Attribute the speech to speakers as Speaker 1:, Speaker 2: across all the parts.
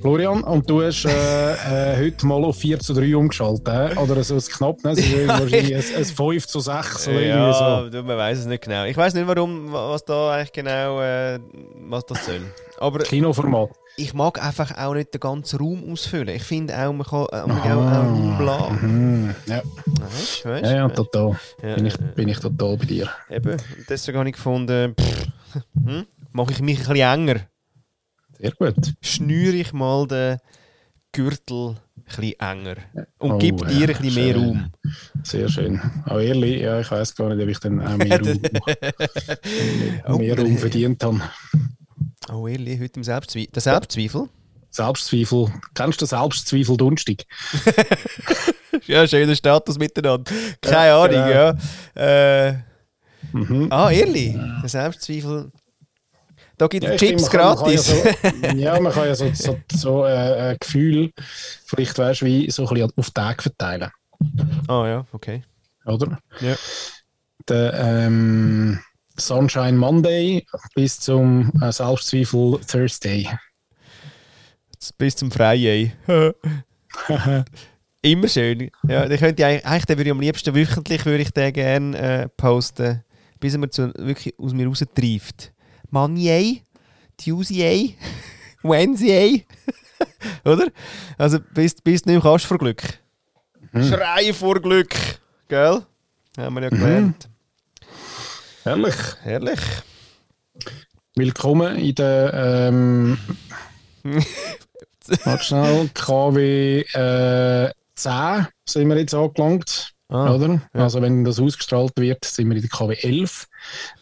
Speaker 1: Florian, und du hast äh, äh, heute mal auf 4 zu 3 umgeschaltet, äh? oder so ein knapp, ne? Es ist wahrscheinlich ein, ein 5 zu 6 oder
Speaker 2: ja,
Speaker 1: so.
Speaker 2: du, man weiß es nicht genau. Ich weiß nicht, warum, was da eigentlich genau, äh, was das soll. Aber
Speaker 1: Kinoformat.
Speaker 2: ich mag einfach auch nicht den ganzen Raum ausfüllen. Ich finde auch, man kann äh, auch, auch Raum lassen.
Speaker 1: Mhm. Ja.
Speaker 2: Weißt, weißt,
Speaker 1: ja, ja, total.
Speaker 2: Ja,
Speaker 1: bin, ich, bin ich total bei dir.
Speaker 2: Eben. Deswegen habe ich gefunden, pff, hm, mache ich mich ein bisschen enger.
Speaker 1: Sehr gut.
Speaker 2: Schnüre ich mal den Gürtel ein enger. Und
Speaker 1: Oh,
Speaker 2: gib dir
Speaker 1: ja,
Speaker 2: ein bisschen mehr. Raum.
Speaker 1: Sehr schön. Auch ehrlich, ja, ich weiß gar nicht, ob ich dann auch mehr Raum,
Speaker 2: Oh,
Speaker 1: mehr Raum verdient habe.
Speaker 2: Oh, ehrlich, heute im Selbstzweifel. Der Selbstzweifel?
Speaker 1: Selbstzweifel. Kennst du den Selbstzweifel dunstig?
Speaker 2: Ja, schöner Status miteinander. Keine
Speaker 1: Ja,
Speaker 2: Ahnung, ja.
Speaker 1: genau.
Speaker 2: Äh,
Speaker 1: Mhm.
Speaker 2: ah, ehrlich? Der Selbstzweifel. Da gibt es
Speaker 1: Ja,
Speaker 2: Chips
Speaker 1: finde, man kann-
Speaker 2: gratis.
Speaker 1: Man kann ja, so, ja, man kann ja so, so, so äh, ein Gefühl, vielleicht weißt du, wie so ein bisschen auf Tage verteilen.
Speaker 2: ah ja, okay.
Speaker 1: Oder?
Speaker 2: Ja.
Speaker 1: Der ähm, Sunshine Monday bis zum äh, Selbstzweifel Thursday.
Speaker 2: Bis zum Freien. Immer schön. Ja, den könnte ich eigentlich, eigentlich den würde ich am liebsten wöchentlich würde ich den gerne äh, posten, bis er mir zu, wirklich aus mir raustreift. Monday, Tuesday, Wednesday. Oder? Also bis, bis du nicht mehr kannst vor Glück. Schreien vor Glück. Gell? Haben wir ja gelernt.
Speaker 1: Herrlich.
Speaker 2: Herrlich.
Speaker 1: Willkommen in der ähm, schnell, KW äh, 10 sind wir jetzt angelangt.
Speaker 2: Ah,
Speaker 1: oder? Also wenn das ausgestrahlt wird, sind wir in der KW 11.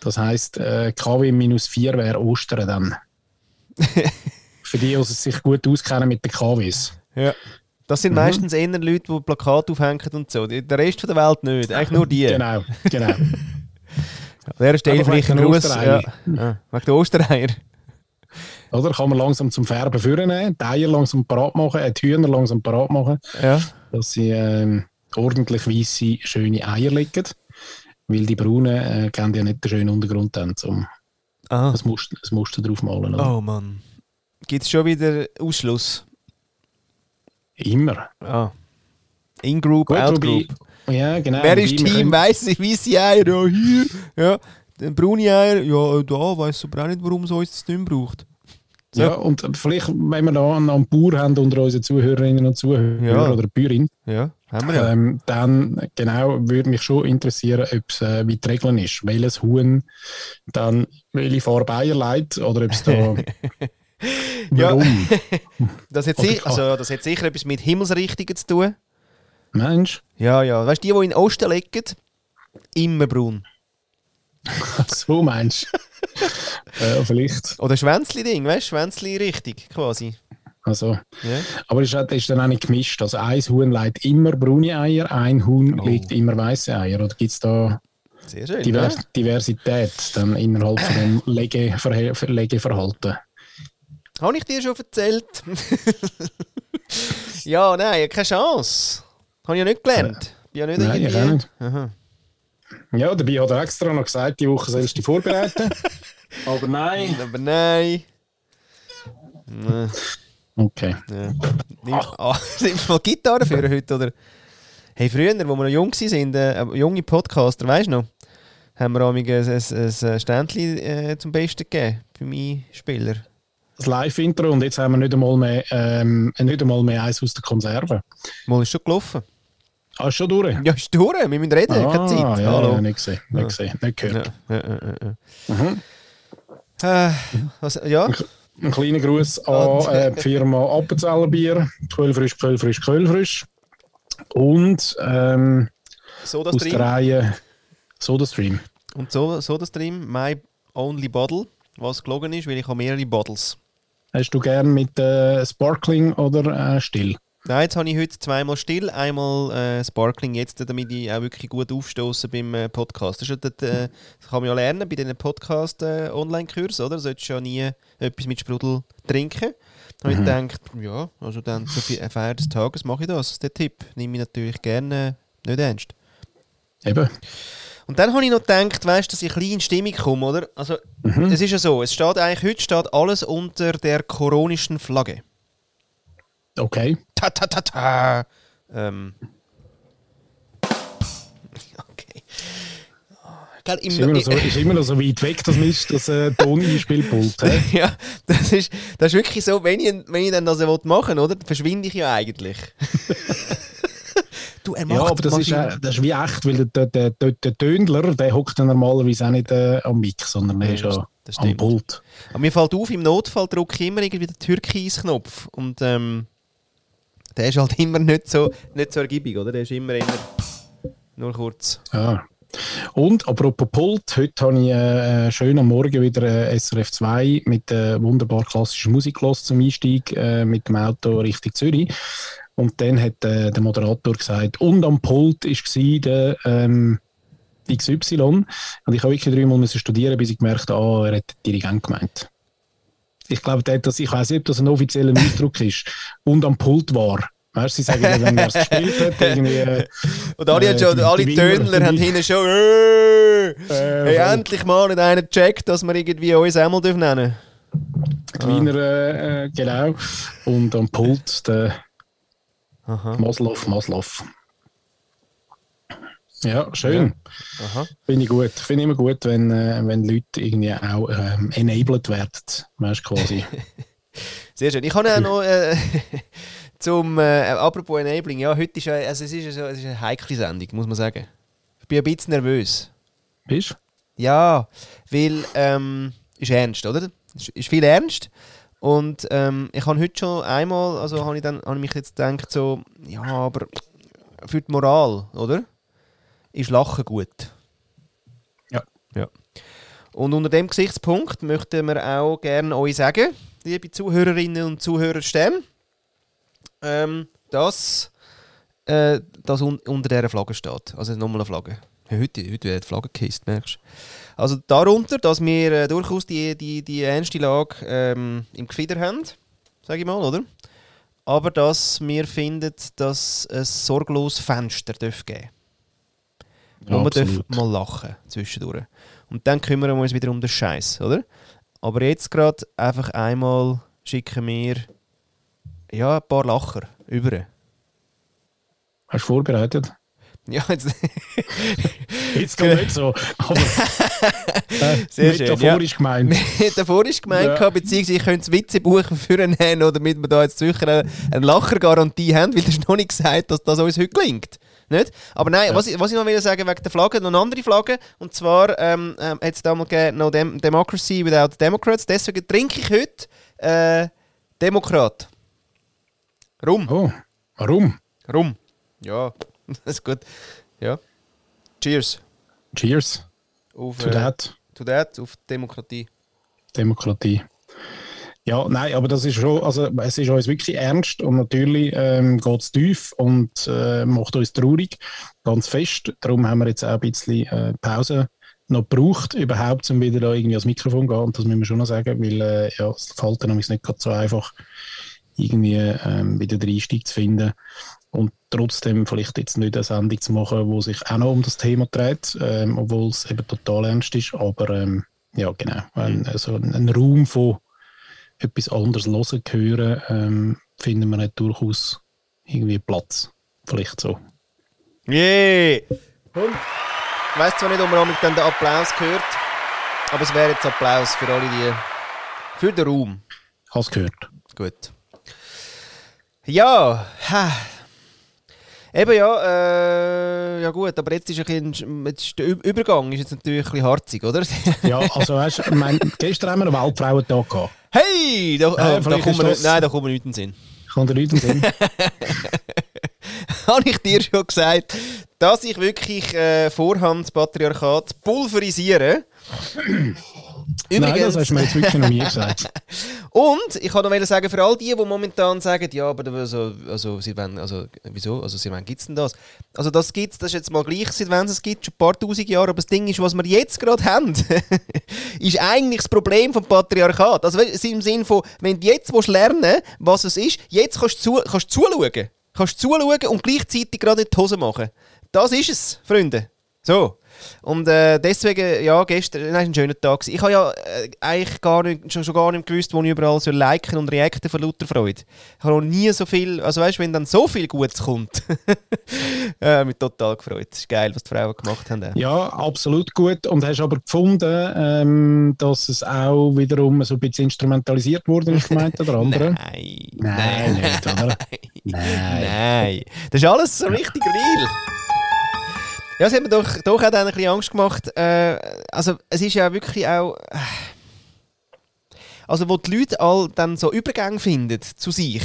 Speaker 1: Das heisst, äh, KW minus 4 wäre Ostern dann. Für die, die sich gut auskennen mit den KWs.
Speaker 2: Ja. Das sind meistens eher Leute, die Plakate aufhängen und so. Der Rest von der Welt nicht. Eigentlich nur die.
Speaker 1: Genau, genau.
Speaker 2: An dieser Stelle vielleicht ein Gruß. Ja. Ah, wegen der Ostereier.
Speaker 1: Oder kann man langsam zum Färben vornehmen, die Eier langsam parat machen, die Hühner langsam parat machen,
Speaker 2: Ja.
Speaker 1: dass sie ähm, ordentlich weisse, schöne Eier legen. Weil die braunen äh, kennen ja nicht den schönen Untergrund dann, um
Speaker 2: Ah.
Speaker 1: das Muster, das Muster drauf malen. oder?
Speaker 2: Oh Mann. Gibt es schon wieder Ausschluss?
Speaker 1: Immer.
Speaker 2: Ah. In-Group, Out-Group.
Speaker 1: Ja, genau.
Speaker 2: Wer ist Team?
Speaker 1: können-
Speaker 2: Weiße, weiße Eier? Ja, hier. Ja. Dann braune Eier? Ja, da. Weiß aber auch nicht, warum es uns das nicht mehr braucht. So.
Speaker 1: Ja, und vielleicht, wenn wir da einen, einen Bauer haben unter unseren Zuhörerinnen und Zuhörern
Speaker 2: Ja.
Speaker 1: oder Bäuerin,
Speaker 2: Ja, haben wir ja.
Speaker 1: ähm, dann genau würde mich schon interessieren, ob es äh, wie die Regeln ist. Welches Huhn dann welche Farbe legt oder ob es da. Warum?
Speaker 2: Das hat, si also, das hat sicher etwas mit Himmelsrichtungen zu tun.
Speaker 1: Mensch,
Speaker 2: Ja, ja. Weißt du, die, die in den Osten liegen, immer braun.
Speaker 1: so meinst du? ja, vielleicht.
Speaker 2: Oder Schwänzli-Ding, weißt du? Schwänzli-Richtung quasi.
Speaker 1: Also,
Speaker 2: Ja.
Speaker 1: aber es ist, ist dann auch nicht gemischt. Also, ein Huhn legt immer braune Eier, ein Huhn
Speaker 2: Oh.
Speaker 1: legt immer weiße Eier. Oder gibt es da
Speaker 2: Sehr schön.
Speaker 1: Diver
Speaker 2: Ja?
Speaker 1: Diversität dann innerhalb von dem Legeverhe- Legeverhalten?
Speaker 2: Habe ich dir schon erzählt? ja, nein, keine Chance. Habe ich ja nicht gelernt. Bin ja nicht
Speaker 1: Nein, ich auch
Speaker 2: irgendwie-
Speaker 1: nicht.
Speaker 2: Aha.
Speaker 1: Ja, dabei hat er extra noch gesagt, die Woche sollst du dich vorbereiten. Aber nein.
Speaker 2: Aber nein.
Speaker 1: Okay.
Speaker 2: Ja. Nimm, ah, nimm mal Gitarre für heute, oder? Hey, früher, als wir noch jung waren, äh, junge Podcaster, weißt du noch, haben wir auch ein, ein, ein Ständchen äh, zum Besten gegeben für meine Spieler.
Speaker 1: Das Live-Intro und jetzt haben wir nicht einmal mehr, ähm, nicht einmal mehr eins aus der Konserve.
Speaker 2: Mal ist schon gelaufen.
Speaker 1: Ah, ist schon durch?
Speaker 2: Ja, ist durch, wir müssen reden,
Speaker 1: ah,
Speaker 2: keine Zeit.
Speaker 1: Ja,
Speaker 2: Hallo.
Speaker 1: ja, nicht gesehen, nicht, gesehen, nicht gehört.
Speaker 2: ja, ja, ja, ja.
Speaker 1: Mhm.
Speaker 2: Äh, was, ja,
Speaker 1: Ein kleiner Gruß an äh, die Firma Appenzeller Bier, Quellfrisch, Quellfrisch, Quellfrisch. Und ähm,
Speaker 2: so das
Speaker 1: aus der
Speaker 2: Stream.
Speaker 1: Reihe SodaStream.
Speaker 2: Und so, so das Stream, my only bottle, was gelogen ist, weil ich habe mehrere Bottles.
Speaker 1: Hast du gern mit äh, Sparkling oder äh, Still?
Speaker 2: Nein, jetzt habe ich heute zweimal still, einmal äh, Sparkling jetzt, damit ich auch wirklich gut aufstoße beim äh, Podcast. Das, ja dort, äh, das kann man ja lernen bei diesen Podcast-Online-Kursen, oder? Du solltest ja nie etwas mit Sprudel trinken. Da habe ich gedacht, ja, also dann zur Fe- Feier des Tages mache ich das. Der Tipp. Nehme ich natürlich gerne äh, nicht ernst.
Speaker 1: Eben.
Speaker 2: Und dann habe ich noch gedacht, weißt, dass ich ein bisschen in Stimmung komme, oder? Also, es ist ja so, es steht eigentlich, heute steht alles unter der koronischen Flagge.
Speaker 1: Okay.
Speaker 2: Ta ta ta ta. Ähm. Okay. Gell, im
Speaker 1: Ist immer, noch so, ist immer noch so weit weg, das ist das äh, Toneinspielpult. hä?
Speaker 2: ja, das ist, das ist wirklich so, wenn ich, wenn ich dann das machen will, oder, dann verschwinde ich ja eigentlich. du, er macht
Speaker 1: Ja, aber das ist, äh, das ist wie echt, weil der, der, der, der Tönler, der hockt ja normalerweise auch nicht äh, am Mic, sondern er
Speaker 2: Ja,
Speaker 1: ist
Speaker 2: das-
Speaker 1: ja am. Pult.
Speaker 2: Aber mir fällt auf, im Notfall drücke ich immer irgendwie den Türkis-Knopf. Und ähm, der ist halt immer nicht so, nicht so ergiebig, oder? Der ist immer immer nur kurz.
Speaker 1: Ja. Und apropos Pult, heute habe ich äh, schön am Morgen wieder äh, SRF 2 mit äh, wunderbar klassischer Musik gehört zum Einstieg äh, mit dem Auto Richtung Zürich. Und dann hat äh, der Moderator gesagt, und am Pult war der ähm, XY. Und ich habe wirklich dreimal müssen studieren, bis ich gemerkt habe, ah, er hat den Dirigent gemeint. Ich glaube, der hat das, ich weiß nicht, ob das ein offizieller Ausdruck ist, und am Pult war. Weißt sie sagen, ja, wenn er es gespielt hat, irgendwie. Äh,
Speaker 2: Und alle,
Speaker 1: Äh,
Speaker 2: haben schon, alle Tönler haben hinten schon. Äh,
Speaker 1: äh,
Speaker 2: hey, endlich mal nicht einer checkt, dass wir irgendwie uns einmal dürfen nennen
Speaker 1: Die Wiener, äh, äh, genau. Und am Pult der
Speaker 2: Aha.
Speaker 1: Maslow, Maslow. Ja, schön.
Speaker 2: Aha.
Speaker 1: Finde ich gut. Finde ich immer gut, wenn, äh, wenn Leute irgendwie auch ähm, enabled werden. Weißt quasi.
Speaker 2: Sehr schön. Ich habe ja noch äh, zum äh, apropos Enabling. Ja, heute ist ja, also es ist, ja so, es ist eine heikle Sendung, muss man sagen. Ich bin ein bisschen nervös.
Speaker 1: Bist du?
Speaker 2: Ja, weil ähm, ist ernst, oder? Ist, ist viel ernst. Und ähm, ich habe heute schon einmal, also habe ich dann habe ich mich jetzt gedacht so, ja, aber für die Moral, oder? Ist Lachen gut.
Speaker 1: Ja.
Speaker 2: ja. Und unter dem Gesichtspunkt möchten wir auch gerne euch sagen, liebe Zuhörerinnen und Zuhörer Stern, ähm, dass äh, das un unter dieser Flagge steht. Also nochmal eine Flagge. Heute, heute wird die Flagge gehisst, merkst du. Also darunter, dass wir äh, durchaus die, die, die ernste Lage ähm, im Gefieder haben, sage ich mal, oder? Aber dass wir finden, dass es sorglos Fenster darf geben
Speaker 1: Ja,
Speaker 2: man darf mal lachen zwischendurch. Und dann kümmern wir uns wieder um den Scheiß, oder? Aber jetzt gerade einfach einmal schicken wir ja, ein paar Lacher über.
Speaker 1: Hast du vorbereitet?
Speaker 2: Ja, jetzt,
Speaker 1: Jetzt geht nicht so. Aber äh,
Speaker 2: Sehr schön,
Speaker 1: metaphorisch gemeint.
Speaker 2: metaphorisch gemeint,
Speaker 1: Ja.
Speaker 2: beziehungsweise ich könnte das Witzebuch für einen nehmen, oder damit wir da jetzt sicher eine, eine Lachergarantie haben, weil das ist noch nicht gesagt, dass das uns heute gelingt. Nicht? Aber nein,
Speaker 1: Ja.
Speaker 2: was, ich, was ich noch will sagen wegen der Flagge, noch eine andere Flagge. Und zwar ähm, ähm, hat es damals gegeben, no Dem Democracy without Democrats. Deswegen trinke ich heute äh, Demokrat. Rum.
Speaker 1: Oh, warum?
Speaker 2: Rum. Ja, das ist gut. Ja. Cheers.
Speaker 1: Cheers
Speaker 2: Auf,
Speaker 1: to
Speaker 2: äh,
Speaker 1: that.
Speaker 2: to that, auf Demokratie.
Speaker 1: Demokratie. Ja, nein, aber das ist schon, also es ist uns wirklich ernst und natürlich ähm, geht es tief und äh, macht uns traurig, ganz fest. Darum haben wir jetzt auch ein bisschen äh, Pause noch gebraucht, überhaupt, um wieder da irgendwie ans Mikrofon zu gehen. Und das müssen wir schon noch sagen, weil äh, ja, es fällt dann nicht gerade so einfach, irgendwie ähm, wieder den Einstieg zu finden und trotzdem vielleicht jetzt nicht eine Sendung zu machen, wo sich auch noch um das Thema dreht, ähm, obwohl es eben total ernst ist, aber ähm, ja, genau, ein, also ein Raum von etwas anderes hören, hören, ähm, finden wir nicht durchaus irgendwie Platz. Vielleicht so.
Speaker 2: Yeah! Und? Ich weiss zwar nicht, ob man mit dann den Applaus hört, aber es wäre jetzt Applaus für alle die. für den Raum.
Speaker 1: Hast gehört.
Speaker 2: Gut. Ja, ha. Eben ja, äh, ja gut, aber jetzt ist, ein bisschen, jetzt ist der Übergang ist jetzt natürlich ein bisschen harzig, oder?
Speaker 1: Ja, also weißt du, gestern haben wir einen Weltfrauentag gehabt.
Speaker 2: Hey! Da,
Speaker 1: Äh,
Speaker 2: da kommt nicht, nein, da kommt mir nicht in den Sinn.
Speaker 1: Kommt dir Leute in den Sinn?
Speaker 2: Habe ich dir schon gesagt, dass ich wirklich äh, vorhabe, das Patriarchat zu pulverisieren?
Speaker 1: Nein, das hast du mir jetzt wirklich noch nie gesagt.
Speaker 2: Und ich kann noch mal sagen, für all die, die momentan sagen, ja, aber also, also, sie wollen, also wieso, also sie wollen, gibt's denn das? Also das gibt's, das ist jetzt mal gleich, seit wann es gibt, schon ein paar tausend Jahre, aber das Ding ist, was wir jetzt gerade haben, ist eigentlich das Problem vom Patriarchat. Also im Sinn von, wenn du jetzt willst lernen was es ist, jetzt kannst du, zu, kannst du zuschauen. Kannst du zuschauen und gleichzeitig gerade in die Hose machen. Das ist es, Freunde. So. Und äh, deswegen, ja, gestern nein, ein schöner Tag. Ich habe ja äh, eigentlich gar nicht, schon, schon gar nicht gewusst, wo ich überall so liken und reacten von lauter Freude. Ich habe noch nie so viel, also weißt du, wenn dann so viel Gutes kommt, äh, mich total gefreut. Das ist geil, was die Frauen gemacht haben. auch.
Speaker 1: Ja, absolut gut. Und hast aber gefunden, ähm, dass es auch wiederum so ein bisschen instrumentalisiert wurde, ist gemeint oder andere?
Speaker 2: Nein.
Speaker 1: Nein, nicht, oder?
Speaker 2: Nein. Nein. Das ist alles so richtig real. Ja, es hat mir doch, doch auch dann ein bisschen Angst gemacht. Äh, also, es ist ja wirklich auch. äh, Also, wo die Leute all dann so Übergänge finden zu sich.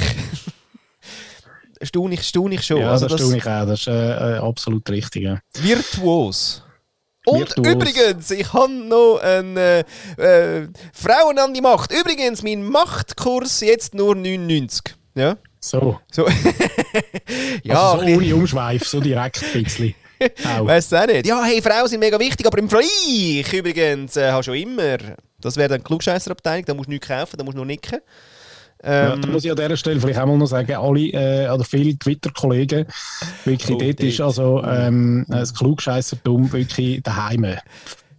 Speaker 2: staune ich, staune ich schon.
Speaker 1: Ja,
Speaker 2: also,
Speaker 1: das tue ich auch. Das ist äh, äh, absolut richtig. Ja.
Speaker 2: Virtuos. Und
Speaker 1: Virtuos.
Speaker 2: übrigens, ich habe noch eine äh, Frauen an die Macht. Übrigens, mein Machtkurs jetzt nur 99. Ja?
Speaker 1: So,
Speaker 2: So. ja,
Speaker 1: also so ohne Umschweif, so direkt ein bisschen.
Speaker 2: Weißt du auch nicht? Ja, hey, Frauen sind mega wichtig, aber im Vergleich übrigens, äh, hast du schon immer. Das wäre dann die Klugscheisserabteilung, da musst du nichts kaufen, da musst du nur nicken.
Speaker 1: Ja,
Speaker 2: Ähm,
Speaker 1: da muss ich an dieser Stelle vielleicht auch mal noch sagen, alle äh, oder viele Twitter-Kollegen, wirklich,
Speaker 2: Oh,
Speaker 1: dort ist also ähm, das Klugscheissertum wirklich daheim.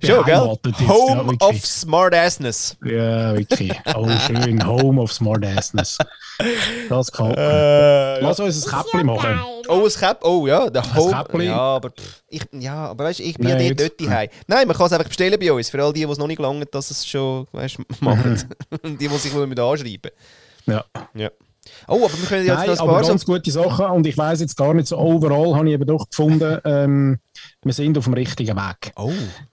Speaker 2: Schon, gell?
Speaker 1: jetzt, ja,
Speaker 2: Home
Speaker 1: wirklich.
Speaker 2: of Smartassness.
Speaker 1: Ja, wirklich. Oh, schön. Home of Smartassness. Das mir.
Speaker 2: Äh,
Speaker 1: Lass uns ein Käppchen machen.
Speaker 2: Oh, ein Cap. Oh ja, der Home.
Speaker 1: Käppli.
Speaker 2: Ja, aber, ich, ja, aber weißt, ich bin ja
Speaker 1: Nein,
Speaker 2: dort, dort daheim. Nein, man kann es einfach bestellen bei uns. Für all die, die es noch nicht gelangt, dass es schon weißt, machen.
Speaker 1: Mhm.
Speaker 2: die, die sich mit anschreiben.
Speaker 1: Ja.
Speaker 2: Ja. Oh, aber wir können jetzt
Speaker 1: Nein,
Speaker 2: noch ein
Speaker 1: aber
Speaker 2: paar so
Speaker 1: ganz gute Sachen. Und ich weiß jetzt gar nicht so overall, habe ich eben doch gefunden, ähm, wir sind auf dem richtigen Weg.
Speaker 2: Oh.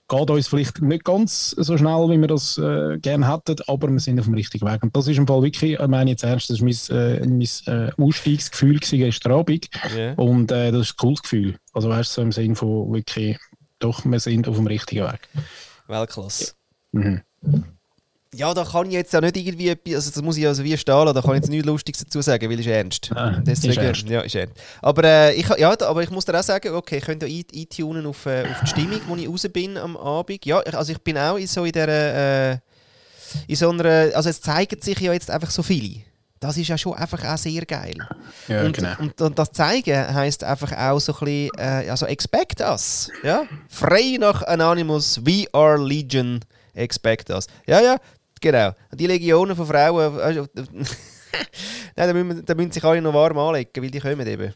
Speaker 1: Geht uns vielleicht nicht ganz so schnell, wie wir das äh, gerne hätten, aber wir sind auf dem richtigen Weg. Und das ist im Fall wirklich, ich meine jetzt ernst, das war mein, äh, mein äh, Ausstiegsgefühl gestern Abend.
Speaker 2: Ja.
Speaker 1: Und äh, das ist ein cooles Gefühl. Also weißt du, so im Sinn von wirklich, doch, wir sind auf dem richtigen Weg.
Speaker 2: Weltklasse.
Speaker 1: Mhm.
Speaker 2: Ja, da kann ich jetzt ja nicht irgendwie, etwas- also das muss ich also wie stehen lassen, da kann ich jetzt nichts Lustiges dazu sagen, weil es ist ernst.
Speaker 1: Ah,
Speaker 2: Deswegen,
Speaker 1: ist ernst.
Speaker 2: Ja, ist ernst. Aber, äh, ich, ja, da- aber ich muss dir auch sagen, okay, ich könnte ja ein- eintunen auf, äh, auf die Stimmung, wo ich raus bin am Abend. Ja, ich, also ich bin auch in so in der, äh, in so einer, also es zeigen sich ja jetzt einfach so viele. Das ist ja schon einfach auch sehr geil.
Speaker 1: Ja,
Speaker 2: und,
Speaker 1: genau.
Speaker 2: und, und das zeigen heisst einfach auch so ein bisschen, äh, also expect us. Ja? Frei nach Anonymous, we are Legion, expect us. Ja, ja, genau. Und die Legionen von Frauen, Nein, da müssen, da müssen sich alle noch warm anlegen, weil die kommen eben.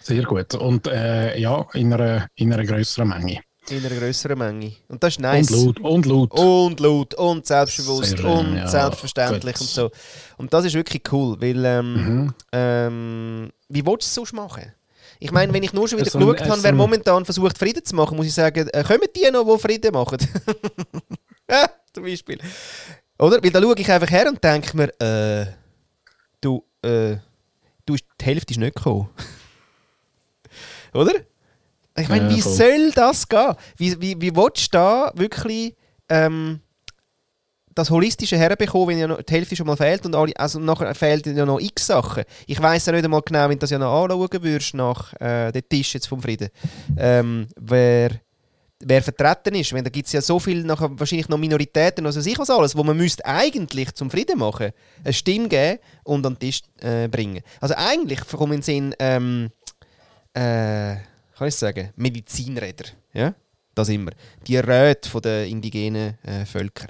Speaker 1: Sehr gut. Und äh, ja, in einer, in einer größeren Menge.
Speaker 2: In einer größeren Menge. Und das ist nice.
Speaker 1: Und laut. Und laut.
Speaker 2: Und laut und selbstbewusst
Speaker 1: Sehr
Speaker 2: und
Speaker 1: ja,
Speaker 2: selbstverständlich
Speaker 1: gut.
Speaker 2: und so. Und das ist wirklich cool, weil ähm,
Speaker 1: Mhm.
Speaker 2: ähm, wie willst du es sonst machen? Ich meine, wenn ich nur schon wieder
Speaker 1: Es sind-
Speaker 2: geschaut
Speaker 1: es
Speaker 2: habe, wer momentan versucht Frieden zu machen, muss ich sagen, äh, kommen die noch, die Frieden machen? zum Beispiel. Oder? Weil da schaue ich einfach her und denke mir, äh, du, äh, du, ist- die Hälfte ist nicht gekommen. Oder? Ich meine,
Speaker 1: Ja,
Speaker 2: wie
Speaker 1: voll.
Speaker 2: soll das gehen? Wie, wie, wie willst du da wirklich ähm, das Holistische herbekommen, wenn ja noch die Hälfte schon mal fehlt und alle, also nachher fehlen ja noch x Sachen. Ich weiß ja nicht einmal genau, wenn du das ja noch anschauen würdest nach äh, dem Tisch jetzt vom Frieden, ähm, wer, wer vertreten ist. Wenn, da gibt es ja so viel, nachher wahrscheinlich noch Minoritäten, also sicher was alles, wo man müsste eigentlich zum Frieden machen, eine Stimme geben und an den Tisch äh, bringen. Also eigentlich kommen in den Sinn, ähm, äh, kann ich sagen, Medizinräder. Ja? Das immer. Die Räte der indigenen äh, Völker.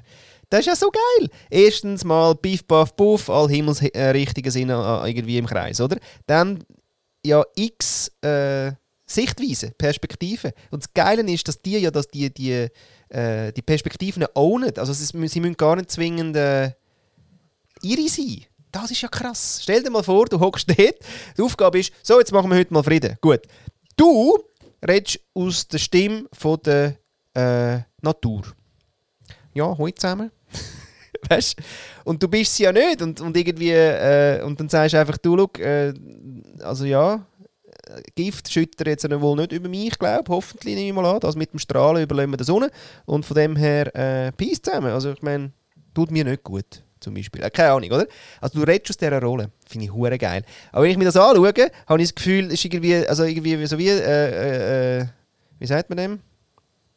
Speaker 2: Das ist ja so geil. Erstens mal Beef, Buff, Buff, all himmelsrichtige sind äh, irgendwie im Kreis, oder? Dann ja x äh, Sichtweisen, Perspektiven. Und das Geile ist, dass die ja dass die, die, äh, die Perspektiven ownen. Also sie, müssen gar nicht zwingend äh, ihre sein. Das ist ja krass. Stell dir mal vor, du hockst dort, die Aufgabe ist, so, jetzt machen wir heute mal Frieden. Gut. Du redest aus der Stimme von der äh, Natur. Ja, hoi zusammen. weißt Und du bist sie ja nicht. Und, und irgendwie, äh, und dann sagst du einfach, du, look, äh, also ja, Gift schüttet jetzt wohl nicht über mich, glaube Hoffentlich nehme ich mal an. Das mit dem Strahlen überlegen wir der Sonne. Und von dem her, äh, Peace zusammen. Also ich meine, tut mir nicht gut. Zum Beispiel. Äh, keine Ahnung, oder? Also du redest aus dieser Rolle. Finde ich hure geil. Aber wenn ich mir das anschaue, habe ich das Gefühl, es ist irgendwie, also irgendwie so wie, äh, äh, äh, wie sagt man dem?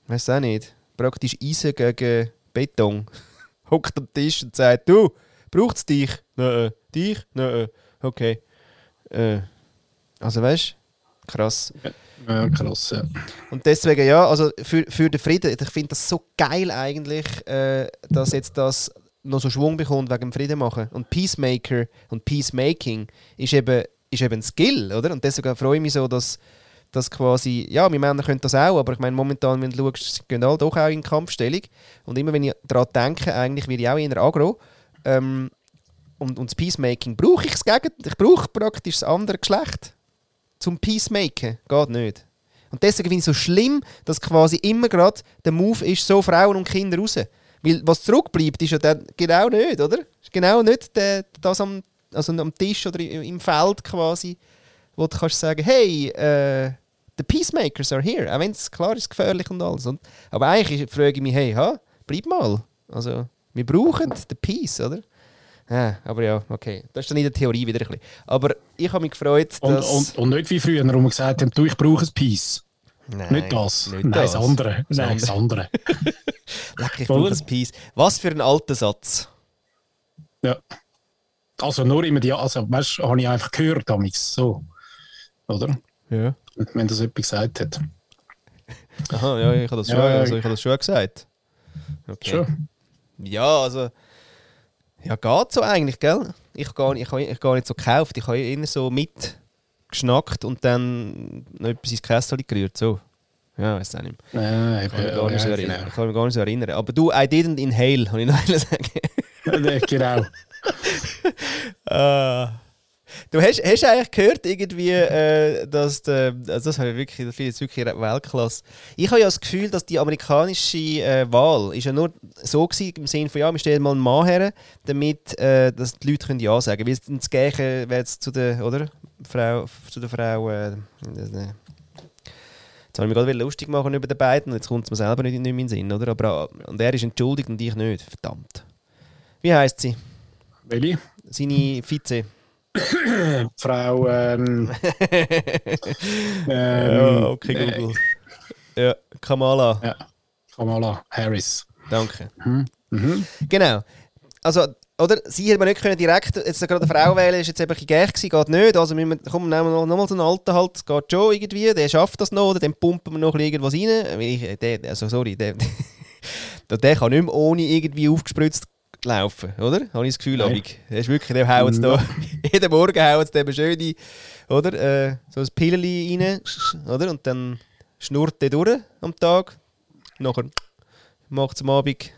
Speaker 2: Weiß auch nicht. Praktisch Eisen gegen Beton. Hockt am Tisch und sagt, du, braucht es dich? Nein. Dich? Nein. Okay. Äh, also weißt Krass.
Speaker 1: Ja, krass, ja.
Speaker 2: Und deswegen, ja, also für, für den Frieden, ich finde das so geil eigentlich, äh, dass jetzt das noch so Schwung bekommt wegen dem Frieden machen. Und Peacemaker und Peacemaking ist eben, ist eben ein Skill, oder? Und deswegen freue ich mich so, dass, dass quasi, ja, wir Männer können das auch, aber ich meine, momentan, wenn du schaust, gehen alle doch auch in Kampfstellung. Und immer wenn ich daran denke, eigentlich werde ich auch eher agro. Ähm, und, und das Peacemaking brauche ich das Gegenteil. Ich brauche praktisch das andere Geschlecht zum Peacemaken. Geht nicht. Und deswegen finde ich es so schlimm, dass quasi immer gerade der Move ist, so Frauen und Kinder raus. Weil was zurückbleibt, ist ja dann genau nicht, oder? Ist genau nicht der, das am, also am Tisch oder im Feld quasi, wo du kannst sagen, hey, äh, the Peacemakers are here. Auch wenn es klar ist, gefährlich und alles. Aber eigentlich frage ich mich, hey, ha, bleib mal. Also, wir brauchen den Peace, oder? Ja, aber ja, okay. Das ist dann in der Theorie wieder ein bisschen. Aber ich habe mich gefreut,
Speaker 1: Und,
Speaker 2: dass...
Speaker 1: und, und nicht wie früher, wo wir gesagt haben, du, ich brauche ein Peace.
Speaker 2: Nein,
Speaker 1: nicht das.
Speaker 2: nicht
Speaker 1: Nein,
Speaker 2: das.
Speaker 1: das andere.
Speaker 2: Das
Speaker 1: Nein, das andere.
Speaker 2: Leck, ich brauche ein Peace. Was für ein alter Satz.
Speaker 1: ja. Also nur immer die, also weißt du, habe ich einfach gehört, damals, so. Oder?
Speaker 2: Ja.
Speaker 1: Wenn das jemand gesagt hat.
Speaker 2: Aha, ja, ich habe das,
Speaker 1: Ja,
Speaker 2: schon, also ich habe das schon gesagt. Okay.
Speaker 1: Schon.
Speaker 2: Ja, also. Ja, geht so eigentlich, gell? Ich gar nicht, ich habe ich gar nicht so gekauft. Ich habe eher so mitgeschnackt und dann noch etwas ins Kästchen gerührt. So. Ja, weiß auch nicht mehr.
Speaker 1: Nein,
Speaker 2: Ich kann, mich gar nicht so erinnern. ich kann mich gar nicht so erinnern. Aber du, I didn't inhale, habe ich noch sagen.
Speaker 1: genau. genau.
Speaker 2: Ah. Du hast, hast eigentlich gehört, irgendwie, äh, dass der, also das, habe ich wirklich, das finde ich wirklich Weltklasse. Ich habe ja das Gefühl, dass die amerikanische äh, Wahl ist ja nur so gewesen, im Sinne von, ja, wir stellen mal einen Mann her, damit äh, dass die Leute können Ja sagen können. Weil das Gleiche wäre jetzt zu der, oder? Frau, zu der Frau, äh, das, äh, Jetzt habe ich mich gerade wieder lustig machen über die beiden, jetzt kommt es mir selber nicht, in den Sinn, oder? Aber, äh, und er ist entschuldigt und ich nicht. Verdammt. Wie heißt sie?
Speaker 1: Welche?
Speaker 2: Seine Vize.
Speaker 1: Frau, ähm, ähm,
Speaker 2: Ja, okay,
Speaker 1: äh,
Speaker 2: Google. Ja, Kamala.
Speaker 1: Ja, Kamala Harris.
Speaker 2: Danke.
Speaker 1: Mhm.
Speaker 2: Genau. Also, oder? Sie hätte man nicht können direkt jetzt gerade eine Frau wählen, ist jetzt eben ein bisschen gäch gewesen, geht nicht. Also müssen wir, komm, nehmen wir noch, noch mal so einen alten halt, es geht schon irgendwie, der schafft das noch, oder dann pumpen wir noch ein bisschen irgendwas rein. Ich, der, also sorry, der, der kann nicht mehr ohne irgendwie aufgespritzt laufen, oder? Habe ich das Gefühl,
Speaker 1: Nein.
Speaker 2: Abig. Der ist wirklich, der haut es da, jeden Morgen haut es dem schön oder? Äh, so ein Pilleli rein, oder? Und dann schnurrt der durch am Tag. Nachher macht es am Abend den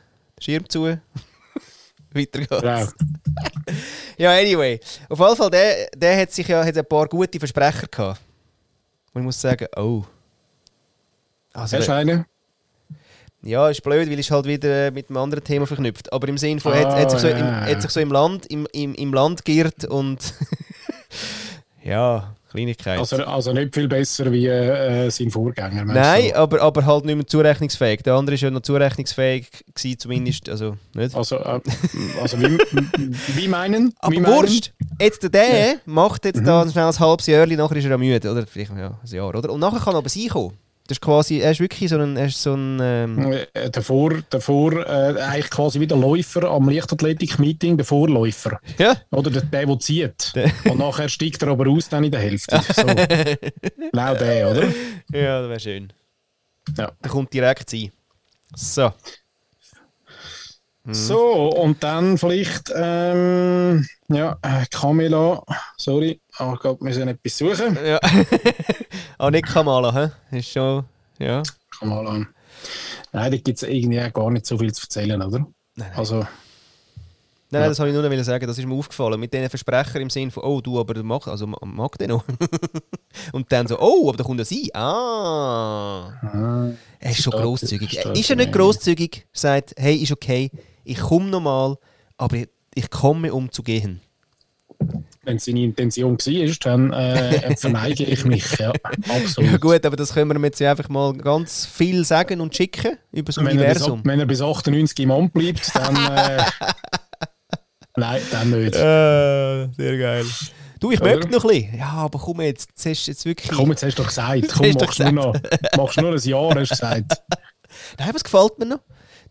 Speaker 2: Schirm zu. Weiter geht's. Ja, anyway. Auf jeden Fall, der, der hat sich ja hat ein paar gute Versprecher gehabt. Und ich muss sagen, oh. Also,
Speaker 1: Hast du einen?
Speaker 2: Ja, ist blöd, weil ist halt wieder äh, mit einem anderen Thema verknüpft. Aber im Sinne von, er hat,
Speaker 1: Ah,
Speaker 2: hat, sich so
Speaker 1: ja,
Speaker 2: im,
Speaker 1: ja.
Speaker 2: hat sich so im Land, im, im, im Land geirrt und ja, Kleinigkeit.
Speaker 1: Also, also nicht viel besser wie äh, sein Vorgänger.
Speaker 2: Nein, aber, aber halt nicht mehr zurechnungsfähig. Der andere ist ja noch zurechnungsfähig gewesen, zumindest, also nicht.
Speaker 1: Also, äh, also wie, wie meinen?
Speaker 2: Aber
Speaker 1: wie meinen?
Speaker 2: wurscht, jetzt der, der macht jetzt da schnell ein halbes Jahr, nachher ist er müde, oder vielleicht ja, ein Jahr, oder? Und nachher kann aber sie kommen. Das ist quasi, er ist wirklich so ein, er ist so ein ähm,
Speaker 1: Äh, Davor, davor äh, eigentlich quasi wie der Läufer am Leichtathletik-Meeting, der Vorläufer.
Speaker 2: ja,
Speaker 1: Oder der, der, der zieht. Und nachher steigt er aber aus dann in der Hälfte. So. genau der, oder?
Speaker 2: ja, das wäre schön.
Speaker 1: Ja.
Speaker 2: Der kommt direkt rein. So. Mhm.
Speaker 1: So, und dann vielleicht, ähm, ja, äh, Camilla, sorry, aber ich glaube, wir müssen etwas suchen.
Speaker 2: Ja. ah, nicht Kamala, hä? Ist schon, ja.
Speaker 1: Camilla. Nein, da gibt es irgendwie auch gar nicht so viel zu erzählen, oder?
Speaker 2: Nein,
Speaker 1: Also,
Speaker 2: Nein, nein, das wollte ich nur noch sagen, das ist mir aufgefallen. Mit diesen Versprechern im Sinne von, oh, du, aber mag, also, ma- mag den noch. Und dann so, oh, aber da kommt er sein. Ah.
Speaker 1: äh,
Speaker 2: Er ist schon grosszügig. Ist er nicht
Speaker 1: ja.
Speaker 2: grosszügig? Sagt, hey, ist okay, ich komme nochmal, aber ich, ich komme, um zu gehen.
Speaker 1: wenn es seine Intention war, dann äh, verneige ich mich. Ja, absolut.
Speaker 2: Ja gut, aber das können wir jetzt einfach mal ganz viel sagen und schicken über das
Speaker 1: wenn, er bis,
Speaker 2: Universum.
Speaker 1: wenn er bis 98 im Amt bleibt, dann. Äh, nein, dann nicht.
Speaker 2: Äh, sehr geil. Du, ich
Speaker 1: Oder?
Speaker 2: möchte noch ein bisschen. Ja, aber komm jetzt, jetzt hast du jetzt wirklich...
Speaker 1: Komm, jetzt hast du doch gesagt. Komm,
Speaker 2: hast du
Speaker 1: machst nur, noch, machst nur ein Jahr, hast du gesagt.
Speaker 2: Nein, was gefällt mir noch?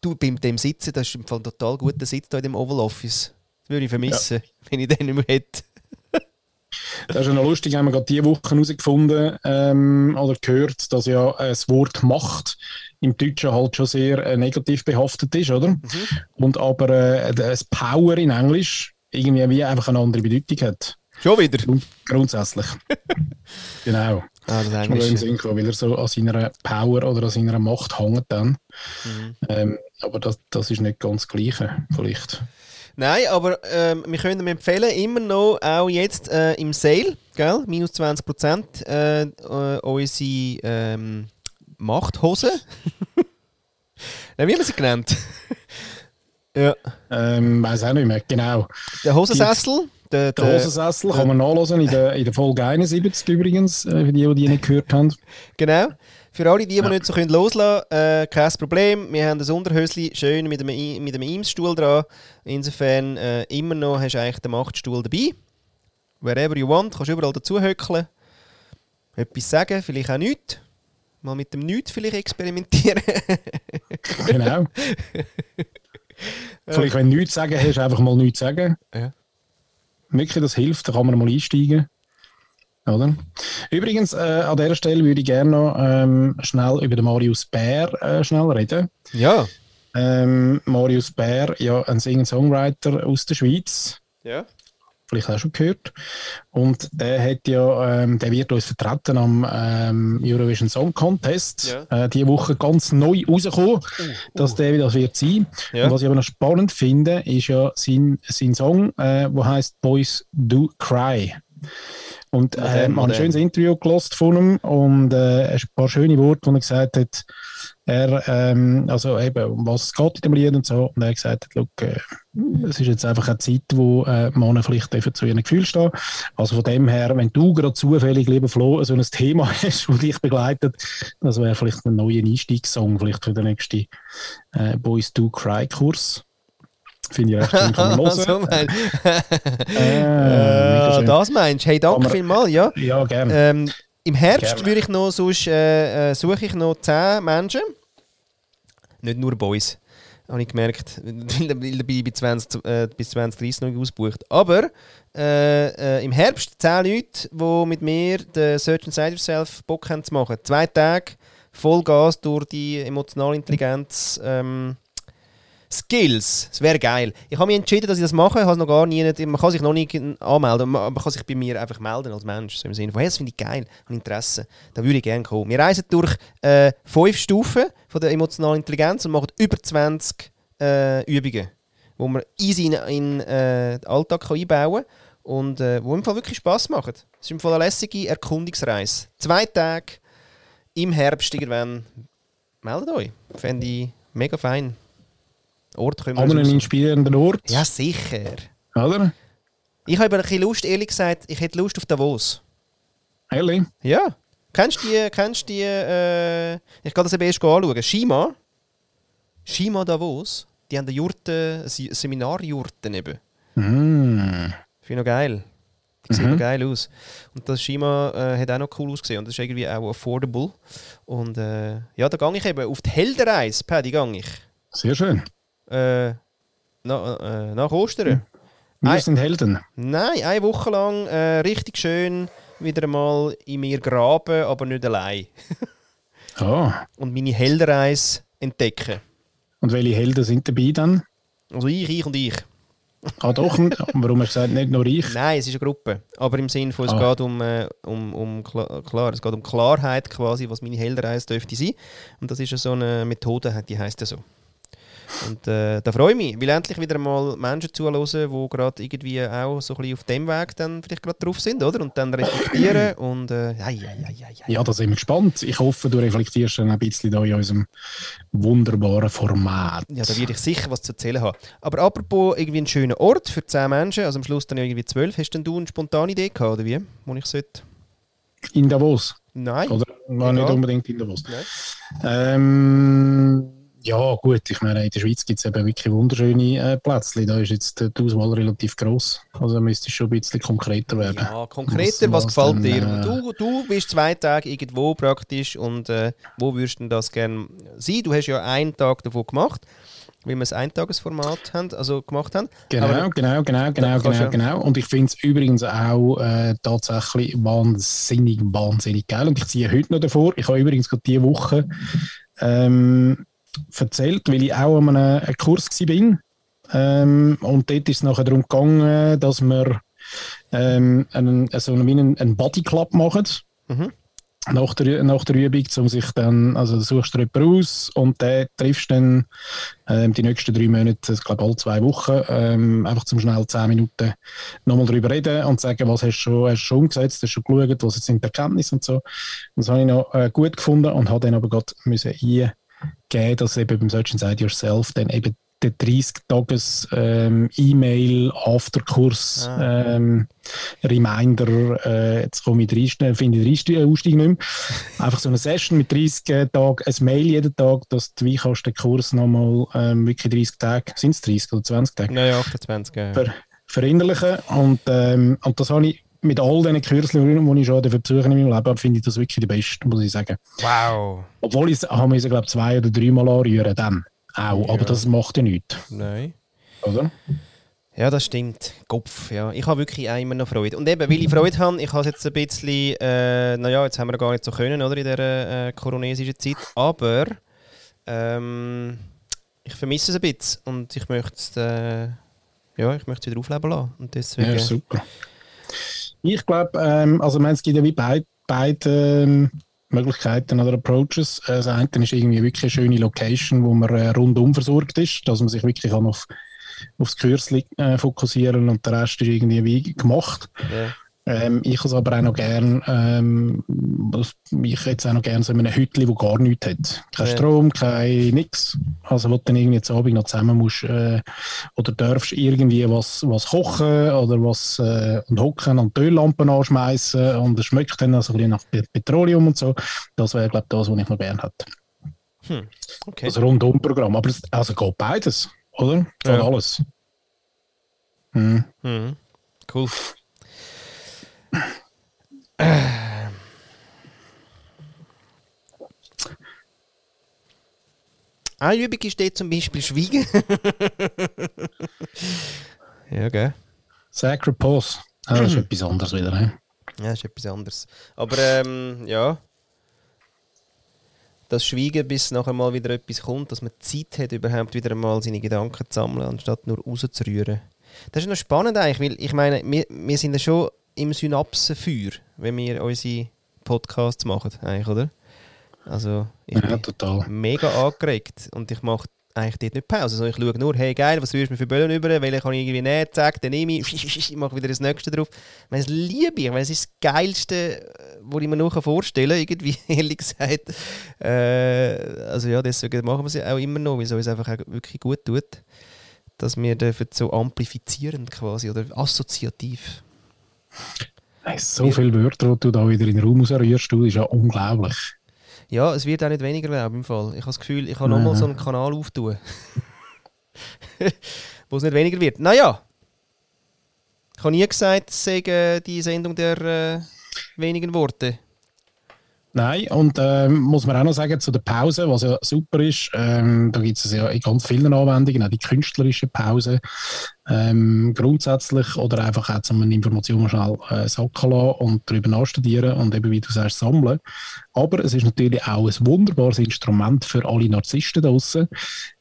Speaker 2: Du, beim dem Sitzen, das ist im Fall ein total guter Sitz da in dem Oval Office. Das würde ich vermissen, wenn ich den nicht mehr hätte.
Speaker 1: Das ist ja noch lustig, haben wir gerade diese Woche herausgefunden ähm, oder gehört, dass ja das Wort Macht im Deutschen halt schon sehr äh, negativ behaftet ist, oder? Mhm. Und aber äh, das Power in Englisch irgendwie wie einfach eine andere Bedeutung hat.
Speaker 2: Schon wieder?
Speaker 1: Grund grundsätzlich. genau. Ah, das ist im Sinn weil er so an seiner Power oder an seiner Macht hängt dann. Mhm. Ähm, aber das, das ist nicht ganz das Gleiche, vielleicht.
Speaker 2: Nein, aber ähm, wir können empfehlen, immer noch, auch jetzt äh, im Sale, gell? minus 20 Prozent, äh, äh, unsere ähm, Machthose. Wie haben wir sie genannt?
Speaker 1: ja. Ähm, weiß auch nicht mehr, genau.
Speaker 2: Der Hosensessel.
Speaker 1: Der, der, der Hosensessel kann man nachlesen in der, in der Folge 71 übrigens, äh, für die, die die nicht gehört haben.
Speaker 2: Genau. Für alle, die, die ja. nicht so können loslassen können, äh, kein Problem. Wir haben das Unterhösli schön mit einem, mit einem Eames-Stuhl dran. Insofern äh, immer noch hast du eigentlich den Machtstuhl dabei. Wherever you want, kannst du überall dazu höckeln. Etwas sagen, vielleicht auch nichts. Mal mit dem Nichts vielleicht experimentieren.
Speaker 1: genau. vielleicht, wenn du nichts sagen hast, einfach mal nichts sagen.
Speaker 2: Ja.
Speaker 1: Wirklich, das hilft, da kann man mal einsteigen. Oder? Übrigens, äh, an dieser Stelle würde ich gerne noch ähm, schnell über den Marius Bär äh, schnell reden.
Speaker 2: Ja.
Speaker 1: Ähm, Marius Bär, ja, ein Singer-Songwriter aus der Schweiz.
Speaker 2: Ja.
Speaker 1: Vielleicht auch schon gehört. Und der hat ja, ähm, der wird uns vertreten am ähm, Eurovision Song Contest. Ja. Äh, die Woche ganz neu rausgekommen, uh, uh. dass der wieder wird sein. Ja. Und was ich aber noch spannend finde, ist ja sein, sein Song, äh, der heißt Boys Do Cry. Und äh, hat ein schönes Interview gelost von ihm und äh, ein paar schöne Worte, wo er gesagt hat, er, ähm, also eben, um was es geht in dem Lied und so. Und er hat gesagt, look, äh, es ist jetzt einfach eine Zeit, wo äh, Männer vielleicht zu ihren Gefühlen stehen. Also von dem her, wenn du gerade zufällig, lieber Flo, so ein Thema hast, das dich begleitet, das wäre vielleicht ein neuer Einstiegssong, vielleicht für den nächsten äh, Boys Do Cry Kurs. Finde ich recht schön, kann man so mein.
Speaker 2: äh, das meinst du? Hey, danke vielmals, ja.
Speaker 1: Ja, gerne.
Speaker 2: Ähm, Im Herbst würde ich noch, sonst, äh, äh, suche ich noch 10 Menschen. Nicht nur Boys, habe ich gemerkt, weil dabei bis 20, äh, bis 2030 noch ausgebucht. Aber äh, äh, im Herbst 10 Leute, die mit mir den Search Inside Yourself Bock haben zu machen. Zwei Tage Vollgas durch die emotionale Intelligenz. Ähm, Skills, das wäre geil. Ich habe mich entschieden, dass ich das mache. Ich noch gar nie, man kann sich noch nicht anmelden, man kann sich bei mir einfach melden als Mensch. So im Sinne von, hey, das finde ich geil, habe Interesse. Da würde ich gerne kommen. Wir reisen durch äh, fünf Stufen von der emotionalen Intelligenz und machen über 20 äh, Übungen, wo man easy in, in äh, den Alltag kann einbauen kann und äh, wo im Fall wirklich Spass machen. Es ist im Fall eine lässige Erkundungsreise. Zwei Tage im Herbst irgendwann. Meldet euch. Fände ich mega fein.
Speaker 1: Ort können wir An einen inspirierenden Ort.
Speaker 2: Ja, sicher.
Speaker 1: Oder?
Speaker 2: Ich habe ein bisschen Lust, ehrlich gesagt, ich hätte Lust auf Davos.
Speaker 1: Ehrlich?
Speaker 2: Ja. Kennst du die, kennst die äh, ich kann das eben erst anschauen. Shima. Shima Davos. Die haben eine Jurte, Seminarjurte eben.
Speaker 1: Mm.
Speaker 2: Finde ich noch geil. Die sieht mhm. noch geil aus. Und das Shima äh, hat auch noch cool ausgesehen und das ist irgendwie auch affordable. Und äh, ja, da gehe ich eben auf die Heldenreise, Paddy, gehe ich.
Speaker 1: Sehr schön
Speaker 2: äh, na, äh, nach Ostern.
Speaker 1: Wir ein, sind Helden.
Speaker 2: Nein, eine Woche lang äh, richtig schön wieder einmal in mir graben, aber nicht allein.
Speaker 1: oh.
Speaker 2: Und meine Heldenreise entdecken.
Speaker 1: Und welche Helden sind dabei dann?
Speaker 2: Also ich, ich und ich.
Speaker 1: Ah doch, warum hast du gesagt, nicht nur ich?
Speaker 2: Nein, es ist eine Gruppe. Aber im Sinne von, es ah. geht um, äh, um, um, klar, es geht um Klarheit quasi, was meine Heldenreise dürfte sein. Und das ist so eine Methode, die heißt ja so. Und äh, da freue ich mich, weil endlich wieder mal Menschen zuhören, die gerade irgendwie auch so ein bisschen auf dem Weg dann vielleicht gerade drauf sind, oder? Und dann reflektieren und äh, ja, ja, ja, ja, ja.
Speaker 1: Ja, da sind wir gespannt. Ich hoffe, du reflektierst dann ein bisschen da in unserem wunderbaren Format.
Speaker 2: Ja, da werde ich sicher was zu erzählen haben. Aber apropos irgendwie einen schönen Ort für zehn Menschen, also am Schluss dann irgendwie zwölf, hast denn du eine spontane Idee gehabt, oder wie? Wo ich sollte?
Speaker 1: In Davos?
Speaker 2: Nein.
Speaker 1: Oder war nicht unbedingt in Davos? Nein. Ähm, ja, gut, ich meine, in der Schweiz gibt es eben wirklich wunderschöne äh, Plätze. Da ist jetzt die Auswahl relativ groß. Also müsste es schon ein bisschen konkreter werden.
Speaker 2: Ja, konkreter, was, was, gefällt dann, dir? Äh, du, du bist zwei Tage irgendwo praktisch und äh, wo würdest du das gerne sein? Du hast ja einen Tag davon gemacht. weil wir ein Eintagesformat haben, also gemacht haben.
Speaker 1: Genau,
Speaker 2: Aber
Speaker 1: genau, genau, genau, genau, genau. Und ich finde es übrigens auch äh, tatsächlich wahnsinnig, wahnsinnig geil. Und ich ziehe heute noch davor. Ich habe übrigens gerade diese Woche ähm, erzählt, weil ich auch an einem, einem Kurs war. Ähm, und dort ist es nachher darum gegangen, dass wir ähm, einen, so einen, einen, Body Club machen.
Speaker 2: Mhm.
Speaker 1: Nach der, nach der Übung, um sich dann, also suchst du jemanden aus und den triffst dann ähm, die nächsten drei Monate, ich glaube alle zwei Wochen, ähm, einfach zum schnell zehn Minuten nochmal darüber reden und sagen, was hast du schon, hast du schon umgesetzt, hast du schon geschaut, was sind die Erkenntnisse und so. Und das habe ich noch äh, gut gefunden und habe dann aber gerade müssen eingeben, dass eben beim Search Inside Yourself dann eben der 30 Tages ähm, E-Mail Afterkurs
Speaker 2: Ah.
Speaker 1: ähm, Reminder äh, jetzt komme ich Einstieg- finde ich den Einstieg- Ausstieg nicht mehr einfach so eine Session mit 30 Tagen ein Mail jeden Tag dass du wie kannst den Kurs nochmal ähm, wirklich 30 Tage sind es 30 oder 20 Tage
Speaker 2: Nein, 28. Ja.
Speaker 1: ver verinnerlichen und, ähm, und das habe ich mit all diesen Kursen, die ich schon besuchen in meinem Leben, finde ich das wirklich die beste, muss ich sagen.
Speaker 2: Wow.
Speaker 1: Obwohl ich es habe müssen, glaube ich, zwei oder dreimal anrühren dann auch,
Speaker 2: Ja.
Speaker 1: aber das macht ja nichts,
Speaker 2: Nein.
Speaker 1: oder?
Speaker 2: Ja, das stimmt. Kopf, ja. Ich habe wirklich immer noch Freude. Und eben, weil ich Freude habe, ich habe es jetzt ein bisschen, äh, naja, jetzt haben wir gar nicht so können, oder, in dieser äh, koronesischen Zeit, aber ähm, ich vermisse es ein bisschen und ich möchte es, äh, ja, ich möchte es wieder aufleben lassen. Und deswegen,
Speaker 1: Ja, super. Ich glaube, ähm, also meine, es gibt ja wie beide beid, ähm, Möglichkeiten oder Approaches. Äh, Das eine ist irgendwie wirklich eine schöne Location, wo man äh, rundum versorgt ist, dass man sich wirklich kann auf aufs Kürzli äh, fokussieren und der Rest ist irgendwie wie gemacht.
Speaker 2: ja.
Speaker 1: Ähm, ich es aber auch noch gern, ähm, ich hätte es auch noch gern so in einem Hütli, wo gar nichts hat. Kein
Speaker 2: Ja.
Speaker 1: Strom, kein nix. Also wo du dann irgendwie zu Abend noch zusammen musst äh, oder darfst irgendwie was, was kochen oder was äh, und hocken und die Öllampen anschmeißen und es schmeckt dann also ein bisschen nach Pe- Petroleum und so. Das wäre, glaube ich, das, was ich noch gern hätte.
Speaker 2: Hm. Okay.
Speaker 1: Das Rundum-Programm. Aber es also geht beides, oder? Geht
Speaker 2: Ja.
Speaker 1: alles. Hm.
Speaker 2: Mhm. Cool. Eine Übung ist dort zum Beispiel Schweigen. ja, gell?
Speaker 1: Sacred Pause. Ah, das ist etwas anderes wieder. Ne?
Speaker 2: Ja, das ist etwas anderes. Aber ähm, ja. Das Schweigen, bis nachher mal wieder etwas kommt, dass man Zeit hat, überhaupt wieder einmal seine Gedanken zu sammeln, anstatt nur rauszurühren. Das ist noch spannend eigentlich, weil ich meine, wir, wir sind ja schon im Synapsenfeuer, wenn wir unsere Podcasts machen, eigentlich, oder? Also, ich
Speaker 1: Ja,
Speaker 2: bin
Speaker 1: total.
Speaker 2: mega angeregt und ich mache eigentlich dort nicht Pause. Also ich schaue nur, hey geil, was rührst du mir für Böllen über, welche kann ich irgendwie nehmen, zack, dann nehme ich, ich mache wieder das nächste drauf. Ich meine, das liebe ich, ich meine, es ist das Geilste, was ich mir noch vorstellen kann, irgendwie, ehrlich gesagt. Äh, also ja, deswegen machen wir es ja auch immer noch, weil es uns einfach auch wirklich gut tut, dass wir dürfen so amplifizierend quasi oder assoziativ.
Speaker 1: Hey, so viele Wörter, die du da wieder in den Raum rausrührst, du, ist ja unglaublich.
Speaker 2: Ja, es wird auch nicht weniger, glaube ich, im Fall. Ich habe das Gefühl, ich kann nochmal so einen Kanal auftun. Wo es nicht weniger wird. Naja. Ich habe nie gesagt, es sei äh, die Sendung der äh, wenigen Worte.
Speaker 1: Nein, und ähm, muss man auch noch sagen zu der Pause, was ja super ist, ähm, da gibt es ja in ganz vielen Anwendungen, auch die künstlerische Pause, ähm, grundsätzlich oder einfach auch zum Information schnell äh, sacken lassen und darüber nachstudieren und eben, wie du sagst, sammeln. Aber es ist natürlich auch ein wunderbares Instrument für alle Narzissten draussen,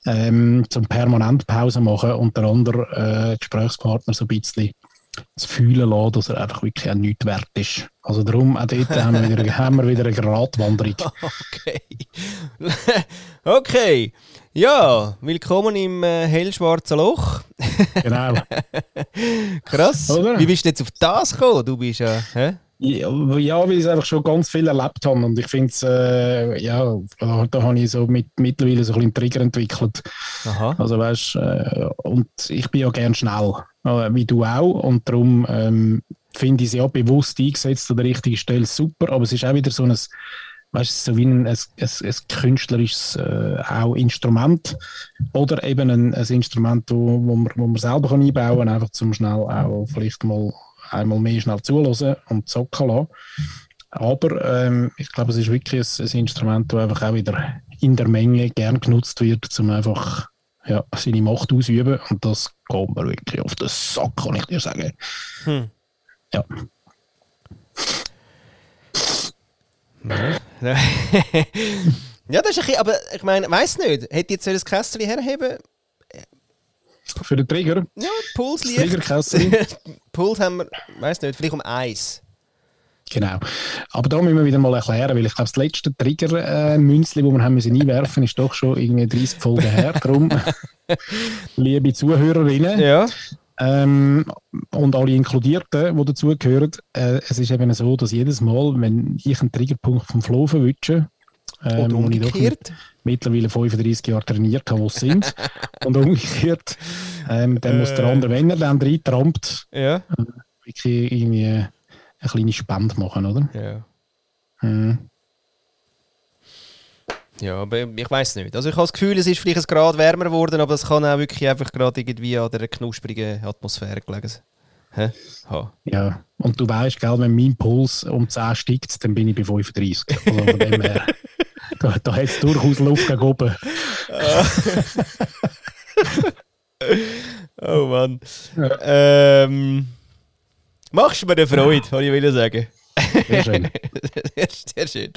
Speaker 1: ähm, zum permanent Pause machen und der andere äh, Gesprächspartner so ein bisschen zu fühlen lassen, dass er einfach wirklich auch nichts wert ist. Also darum, auch dort haben wir wieder, haben wir wieder eine Gratwanderung.
Speaker 2: Okay. okay. Ja, willkommen im äh, hellschwarzen Loch.
Speaker 1: Genau.
Speaker 2: Krass.
Speaker 1: Oder?
Speaker 2: Wie bist du jetzt auf das gekommen? Du bist ja. Hä?
Speaker 1: Ja, ja, weil ich es einfach schon ganz viel erlebt habe und ich finde es, äh, ja, da, da habe ich so mit, mittlerweile so ein bisschen einen Trigger entwickelt.
Speaker 2: Aha.
Speaker 1: Also weißt, äh, und ich bin ja gern schnell, äh, wie du auch. Und darum ähm, finde ich es ja bewusst eingesetzt an der richtigen Stelle super, aber es ist auch wieder so ein, weißt, so wie ein, ein, ein, ein künstlerisches äh, auch Instrument. Oder eben ein, ein Instrument, wo, wo, man, wo man selber kann einbauen kann, einfach zum schnell auch vielleicht mal einmal mehr schnell zulassen und zocken lassen. Aber ähm, ich glaube, es ist wirklich ein, ein Instrument, das einfach auch wieder in der Menge gern genutzt wird, um einfach ja, seine Macht ausüben und das geht mir wirklich auf den Sack, kann ich dir sagen.
Speaker 2: Hm.
Speaker 1: Ja.
Speaker 2: ja, das ist ein bisschen, aber ich meine, weiß nicht, hätte jetzt das Kästchen herheben?
Speaker 1: Für den Trigger?
Speaker 2: Ja, Puls liegt.
Speaker 1: Triggerkästchen.
Speaker 2: Puls haben wir, weiß nicht, vielleicht um eins.
Speaker 1: Genau. Aber da müssen wir wieder mal erklären, weil ich glaube, das letzte Trigger-Münzli, das wir haben müssen einwerfen ist doch schon irgendwie 30 Folgen her. Darum, liebe Zuhörerinnen
Speaker 2: Ja.
Speaker 1: ähm, und alle Inkludierten, die dazugehören, äh, es ist eben so, dass jedes Mal, wenn ich einen Triggerpunkt vom Flow verwünsche, ähm,
Speaker 2: Und
Speaker 1: ich doch
Speaker 2: umgekehrt.
Speaker 1: mittlerweile 35 Jahre trainiert habe, wo sie sind, und umgekehrt, ähm, dann muss der
Speaker 2: Äh.
Speaker 1: andere, wenn er dann reintrampt,
Speaker 2: Ja.
Speaker 1: wirklich irgendwie eine kleine Spende machen, oder?
Speaker 2: Ja.
Speaker 1: Mhm.
Speaker 2: Ja, aber ich weiß nicht. Also ich habe das Gefühl, es ist vielleicht ein Grad wärmer geworden, aber das kann auch wirklich einfach gerade irgendwie an der knusprigen Atmosphäre gelegen sein.
Speaker 1: Ja, und du weißt, gell, wenn mein Puls um 10 steigt, dann bin ich bei 35. Also von dem her, da, da hat es durchaus Luft gegen oben.
Speaker 2: Oh Mann.
Speaker 1: Ja.
Speaker 2: Ähm, machst du mir eine Freude, wollte ich will sagen.
Speaker 1: Sehr schön.
Speaker 2: Sehr schön.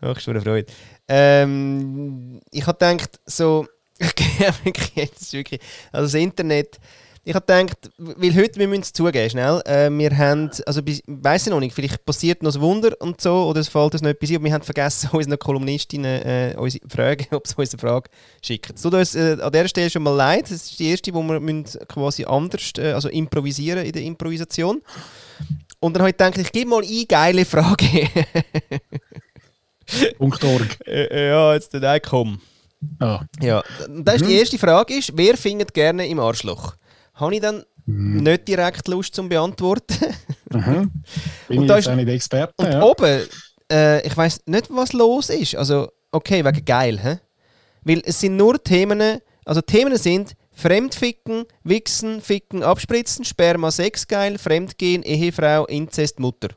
Speaker 2: Machst du mir eine Freude. Ähm, ich habe gedacht, so. wirklich, jetzt wirklich. Also das Internet. Ich habe gedacht, weil heute, wir müssen es zugeben, schnell, äh, wir haben, also ich weiss ich noch nicht, vielleicht passiert noch ein Wunder und so, oder es fällt uns noch etwas ein, aber wir haben vergessen, unseren Kolumnistinnen äh, unsere Fragen, ob sie uns eine Frage schicken. Es tut uns äh, an dieser Stelle schon mal leid, das ist die erste, wo wir müssen quasi anders, äh, also improvisieren in der Improvisation. Und dann habe ich gedacht, ich gebe mal eine geile Frage.
Speaker 1: Punkt .org.
Speaker 2: Äh, ja, jetzt der Nein, komm.
Speaker 1: Ah,
Speaker 2: Ja, das ist die erste Frage ist, wer findet gerne im Arschloch? Habe ich dann nicht direkt Lust zum beantworten.
Speaker 1: mhm. Bin
Speaker 2: Und
Speaker 1: ich
Speaker 2: da
Speaker 1: jetzt
Speaker 2: ist-
Speaker 1: auch nicht Experte.
Speaker 2: Und
Speaker 1: Ja.
Speaker 2: oben, äh, ich weiß nicht, was los ist. Also, okay, wegen geil, hä? Weil es sind nur Themen, also Themen sind Fremdficken, Wichsen, Ficken, Abspritzen, Sperma, Sex geil, Fremdgehen, Ehefrau, Inzest, Mutter.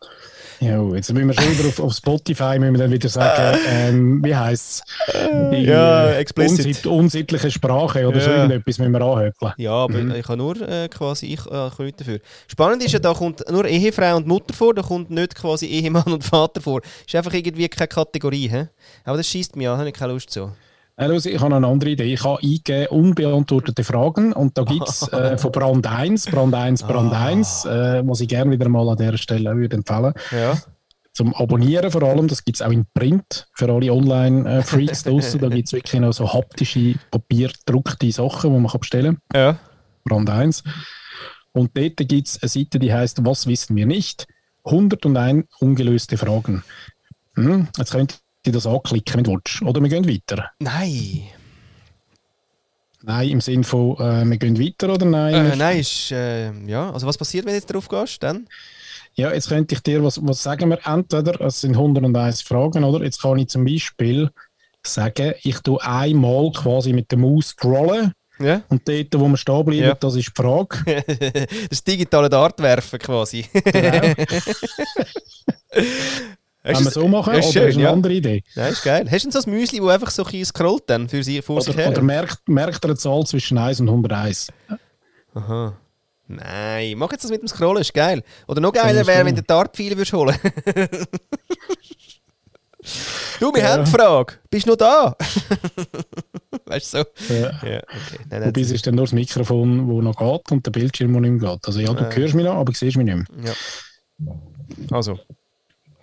Speaker 1: Ja, jetzt müssen wir schon wieder auf, auf Spotify müssen wir dann wieder sagen, ähm, wie heisst es?
Speaker 2: ja, explicit.
Speaker 1: unsittliche Sprache oder so
Speaker 2: Ja.
Speaker 1: irgendetwas müssen wir anhökeln.
Speaker 2: Ja, aber ich habe nur äh, quasi, ich äh, kann nichts dafür. Spannend ist ja, da kommt nur Ehefrau und Mutter vor, da kommt nicht quasi Ehemann und Vater vor. Ist einfach irgendwie keine Kategorie, hä? Aber das schießt mich an, habe ich keine Lust so.
Speaker 1: Äh, los, ich habe eine andere Idee. Ich habe eingegeben, unbeantwortete Fragen und da gibt es äh, von Brand 1, Brand 1, Brand
Speaker 2: Ah.
Speaker 1: 1, äh, was ich gerne wieder mal an dieser Stelle würde empfehlen
Speaker 2: Ja.
Speaker 1: Zum Abonnieren vor allem, das gibt es auch in Print für alle Online-Freaks draussen. Da gibt es wirklich noch so haptische, papierdruckte Sachen, die man kann bestellen kann.
Speaker 2: Ja.
Speaker 1: Brand 1. Und dort gibt es eine Seite, die heißt Was wissen wir nicht? 101 ungelöste Fragen. Hm, jetzt könnt ihr das anklicken, wenn du willst. Oder wir gehen weiter.
Speaker 2: Nein.
Speaker 1: Nein, im Sinne von, äh, wir gehen weiter oder nein?
Speaker 2: Äh, nein, ist, äh, ja. Also was passiert, wenn du jetzt drauf gehst, dann?
Speaker 1: Ja, jetzt könnte ich dir, was, was sagen wir, entweder, es sind 101 Fragen, oder? Jetzt kann ich zum Beispiel sagen, ich tue einmal quasi mit der Maus scrollen
Speaker 2: Ja.
Speaker 1: und dort, wo wir stehen bleiben,
Speaker 2: Ja.
Speaker 1: das ist die Frage.
Speaker 2: das digitale Dartwerfen quasi.
Speaker 1: Genau. Wir
Speaker 2: du's-
Speaker 1: so machen,
Speaker 2: Ja,
Speaker 1: oder
Speaker 2: schön,
Speaker 1: ist eine
Speaker 2: ja.
Speaker 1: andere Idee?
Speaker 2: Nein, ist geil. Hast du denn so ein Müsli, das einfach so ein scrollt dann für sie, vor sich her?
Speaker 1: oder merkt, merkt er eine Zahl zwischen 1 und 101?
Speaker 2: Aha. Nein, mach jetzt das mit dem Scrollen, ist geil. Oder noch geiler wäre, wenn du Dartpfeile würdest holen. du, wir
Speaker 1: Ja.
Speaker 2: haben die Frage. Bist du noch da? weißt du so?
Speaker 1: Ja.
Speaker 2: Ja, okay. Nein,
Speaker 1: Wobei es ist dann nur das Mikrofon, das noch geht und der Bildschirm, der nicht mehr geht. Also ja, du
Speaker 2: Äh.
Speaker 1: hörst mich noch, aber siehst mich nicht mehr.
Speaker 2: ja. Also.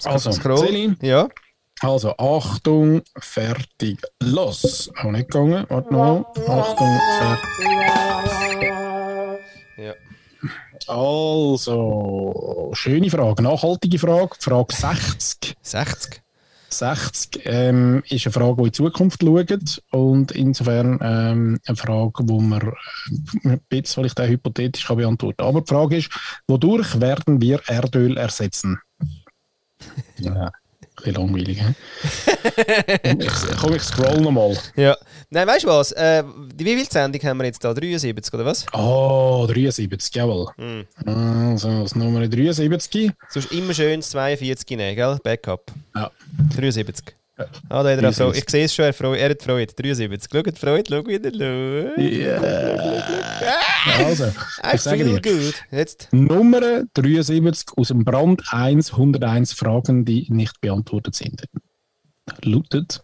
Speaker 1: Also,
Speaker 2: Scroll. Ja.
Speaker 1: Also, Achtung, fertig, los. Auch nicht gegangen, warte noch. Achtung, fertig.
Speaker 2: ja.
Speaker 1: Also, schöne Frage, nachhaltige Frage, Frage 60.
Speaker 2: 60.
Speaker 1: 60 ähm, ist eine Frage, die in die Zukunft schaut und insofern ähm, eine Frage, die man ein bisschen vielleicht auch hypothetisch kann beantworten kann. Aber die Frage ist, wodurch werden wir Erdöl ersetzen? Ja, ein bisschen langweilig. Ich, komm, ich scroll nochmal.
Speaker 2: Ja. Nein, weißt du was? Äh, wie viel Sendung haben wir jetzt da? 73 oder was?
Speaker 1: Oh, 73, jawohl.
Speaker 2: Hm.
Speaker 1: Also, das Nummer 73.
Speaker 2: Sonst immer schön das 42 nehmen, gell? Backup.
Speaker 1: Ja.
Speaker 2: 73. Ah, da hat er auch Freude. Ich sehe es schon, er, Freude, er hat Freude. 73. Schaut, Freude, schau wieder. Schau.
Speaker 1: Yeah. Also, ich sage
Speaker 2: feel
Speaker 1: dir.
Speaker 2: good. Jetzt.
Speaker 1: Nummer 73 aus dem Brand 1, 101 Fragen, die nicht beantwortet sind. Lautet,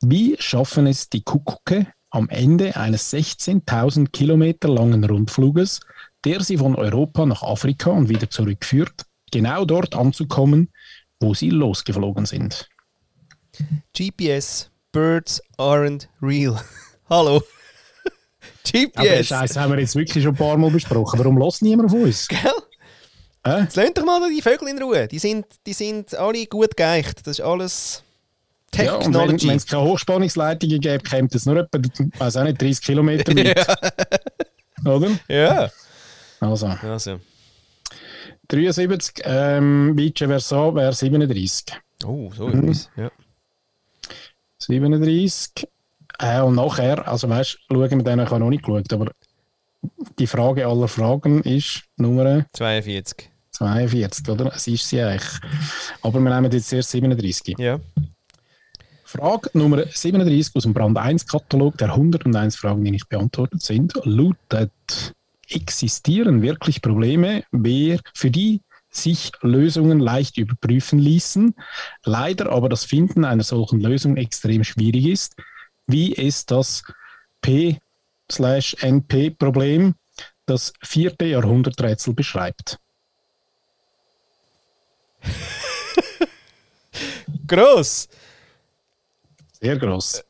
Speaker 1: wie schaffen es die Kuckucke am Ende eines 16.000 Kilometer langen Rundfluges, der sie von Europa nach Afrika und wieder zurückführt, genau dort anzukommen, wo sie losgeflogen sind?
Speaker 2: GPS. Birds aren't real. Hallo.
Speaker 1: Aber den
Speaker 2: GPS.
Speaker 1: Scheiß haben wir jetzt wirklich schon ein paar Mal besprochen. Warum lässt niemand auf uns?
Speaker 2: Gell?
Speaker 1: Äh?
Speaker 2: Jetzt lasst doch mal die Vögel in Ruhe. Die sind, die sind alle gut geeicht. Das ist alles
Speaker 1: Ja, und wenn
Speaker 2: Technology.
Speaker 1: es keine Hochspannungsleitungen gäbe, käme das nur etwa, weiß auch nicht, 30 Kilometer weit. Oder?
Speaker 2: ja.
Speaker 1: Also,
Speaker 2: Also.
Speaker 1: 73, ähm, Vice Versa wäre 37.
Speaker 2: Oh, so
Speaker 1: Mhm.
Speaker 2: etwas. Ja.
Speaker 1: 37. Äh, und nachher, also weißt du, schauen wir den, ich habe noch nicht geschaut, aber die Frage aller Fragen ist Nummer
Speaker 2: 42.
Speaker 1: 42, oder? Es ist sie eigentlich. Aber wir nehmen jetzt erst 37.
Speaker 2: Ja.
Speaker 1: Frage Nummer 37 aus dem Brand 1 Katalog der 101 Fragen, die nicht beantwortet sind, lautet: Existieren wirklich Probleme, wer, für die sich Lösungen leicht überprüfen ließen, leider aber das Finden einer solchen Lösung extrem schwierig ist, wie es das P/NP-Problem, das vierte Jahrhunderträtsel beschreibt?
Speaker 2: Gross!
Speaker 1: Sehr groß.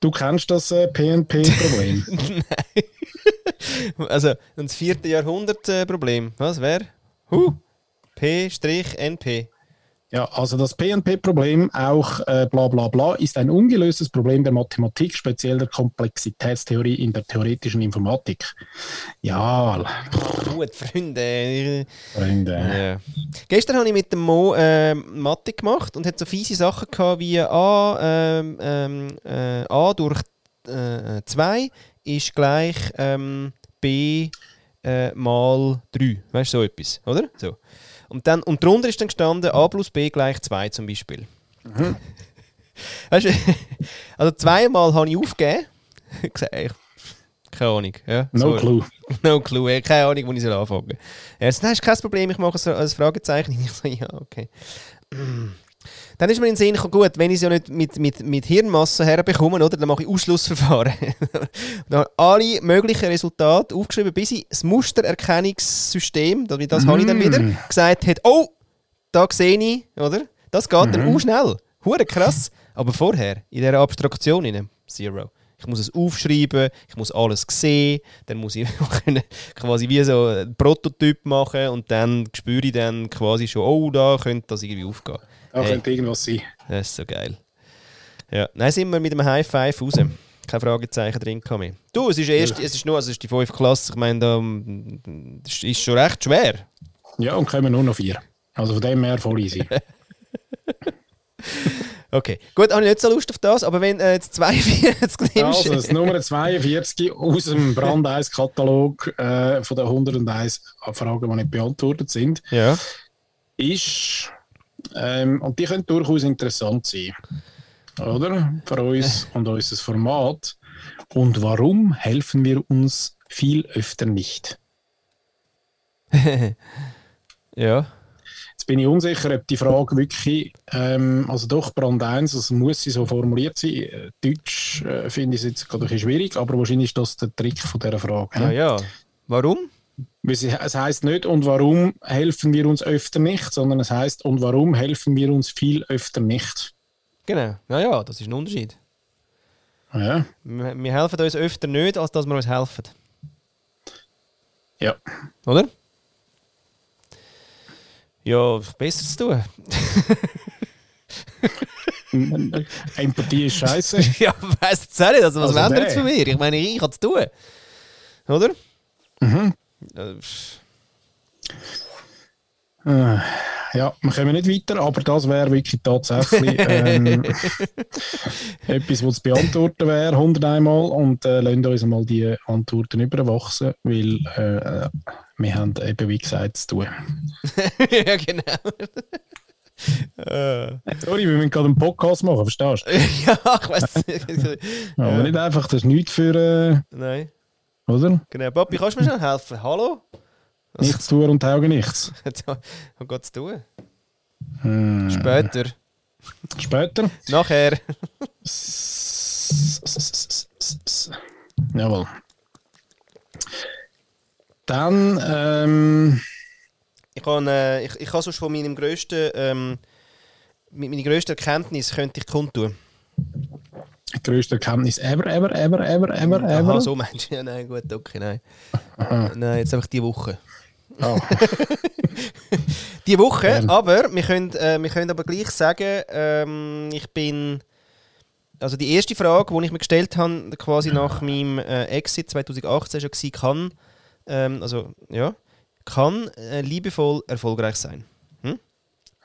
Speaker 1: Du kennst das äh, PNP-Problem.
Speaker 2: Also, das vierte Jahrhundert-Problem. Was wäre? Huh. P-NP.
Speaker 1: Ja, also das PNP-Problem, auch äh, bla bla bla, ist ein ungelöstes Problem der Mathematik, speziell der Komplexitätstheorie in der theoretischen Informatik. Ja,
Speaker 2: Gut, Freunde.
Speaker 1: Freunde.
Speaker 2: Ja. Gestern habe ich mit dem Mo äh, Mathe gemacht und hat so fiese Sachen gehabt wie A, ähm, ähm, äh, A durch 2 ist gleich ähm, B äh, mal 3. Weißt du, so etwas, oder? So. Und, dann, und darunter ist dann gestanden A plus B gleich 2 zum Beispiel. Weißt du, also zweimal habe ich aufgegeben. Keine Ahnung. Ja,
Speaker 1: No
Speaker 2: sorry.
Speaker 1: clue.
Speaker 2: No clue, ey, keine Ahnung, wo ich soll anfangen soll. Er sagt, nein, ist kein Problem, ich mache es als Fragezeichen. Ich so, ja, okay. Dann ist mir in den Sinn gekommen, gut, wenn ich es ja nicht mit, mit, mit Hirnmasse herbekomme, oder, dann mache ich Ausschlussverfahren. dann habe ich alle möglichen Resultate aufgeschrieben, bis ich das Mustererkennungssystem, das habe ich dann wieder, gesagt hat, oh, da sehe ich, oder? Das geht dann auch schnell. Hure krass. Aber vorher, in dieser Abstraktion, rein, zero. Ich muss es aufschreiben, ich muss alles sehen, dann muss ich quasi wie so einen Prototyp machen und dann spüre ich dann quasi schon, oh, da könnte das irgendwie aufgehen.
Speaker 1: Da
Speaker 2: Hey.
Speaker 1: könnte irgendwas sein.
Speaker 2: Das ist so geil. Ja, dann sind wir mit einem High Five raus. Kein Fragezeichen drin mehr. Du, es ist, erst, es ist nur also es ist die 5 Klasse. Ich meine, da mm, das ist schon recht schwer.
Speaker 1: Ja, und kommen nur noch vier. Also von dem her voll easy.
Speaker 2: Okay, gut, habe ich nicht so Lust auf das, aber wenn äh, jetzt 42 nimmst.
Speaker 1: Also das Nummer 42 aus dem Brand 1 Katalog äh, von den 101 Fragen, die nicht beantwortet sind,
Speaker 2: ja.
Speaker 1: ist, ähm, und die können durchaus interessant sein, oder? Für uns und unser Format. Und warum helfen wir uns viel öfter nicht?
Speaker 2: ja.
Speaker 1: Jetzt bin ich unsicher, ob die Frage wirklich, ähm, also doch Brand 1, also muss sie so formuliert sein. Äh, Deutsch äh, finde ich es jetzt gerade ein bisschen schwierig, aber wahrscheinlich ist das der Trick von dieser Frage.
Speaker 2: Ja, ja. Warum?
Speaker 1: Es heißt nicht, und warum helfen wir uns öfter nicht, sondern es heißt, und warum helfen wir uns viel öfter nicht.
Speaker 2: Genau. Ja, ja, das ist ein Unterschied.
Speaker 1: Ja,
Speaker 2: Wir, wir helfen uns öfter nicht, als dass wir uns helfen.
Speaker 1: ja.
Speaker 2: Oder? Ja, besser zu tun.
Speaker 1: Empathie ist scheiße.
Speaker 2: ja, jetzt auch nicht. Also, was
Speaker 1: Also
Speaker 2: wollen jetzt von mir? Ich meine, ich habe zu tun. Oder? Äh,
Speaker 1: Ja, wir kommen nicht weiter, aber das wäre wirklich tatsächlich ähm, etwas, was zu beantworten wäre, 100 einmal. Und äh, lassen uns mal die Antworten überwachsen, weil äh, wir haben eben, wie gesagt, zu tun.
Speaker 2: ja, genau. Äh.
Speaker 1: Sorry, wir müssen gerade einen Podcast machen, verstehst du?
Speaker 2: ja, ich weiß nicht.
Speaker 1: Aber nicht einfach, das ist nichts für,
Speaker 2: Nein,
Speaker 1: äh, oder?
Speaker 2: genau. Papi, kannst du mir schnell helfen? Hallo?
Speaker 1: Nichts tun und Augen nichts.
Speaker 2: Was geht's tun?
Speaker 1: Hm.
Speaker 2: Später.
Speaker 1: Später.
Speaker 2: Nachher.
Speaker 1: Jawohl. Dann, ähm,
Speaker 2: Ich kann, äh, ich, ich kann sonst von meinem grössten, ähm, mit meiner grössten Erkenntnis könnte ich kundtun.
Speaker 1: Die grösste Erkenntnis ever, ever, ever, ever, ever, ever.
Speaker 2: Aha, so meinst du? Ja, nein, gut, okay, nein. Nein, jetzt einfach die Woche.
Speaker 1: Oh.
Speaker 2: Die Woche,
Speaker 1: Gern.
Speaker 2: aber wir können, äh, wir können aber gleich sagen, ähm, ich bin. Also die erste Frage, die ich mir gestellt habe, quasi nach meinem äh, Exit 2018 schon war, kann, ähm, also ja, kann äh, liebevoll erfolgreich sein.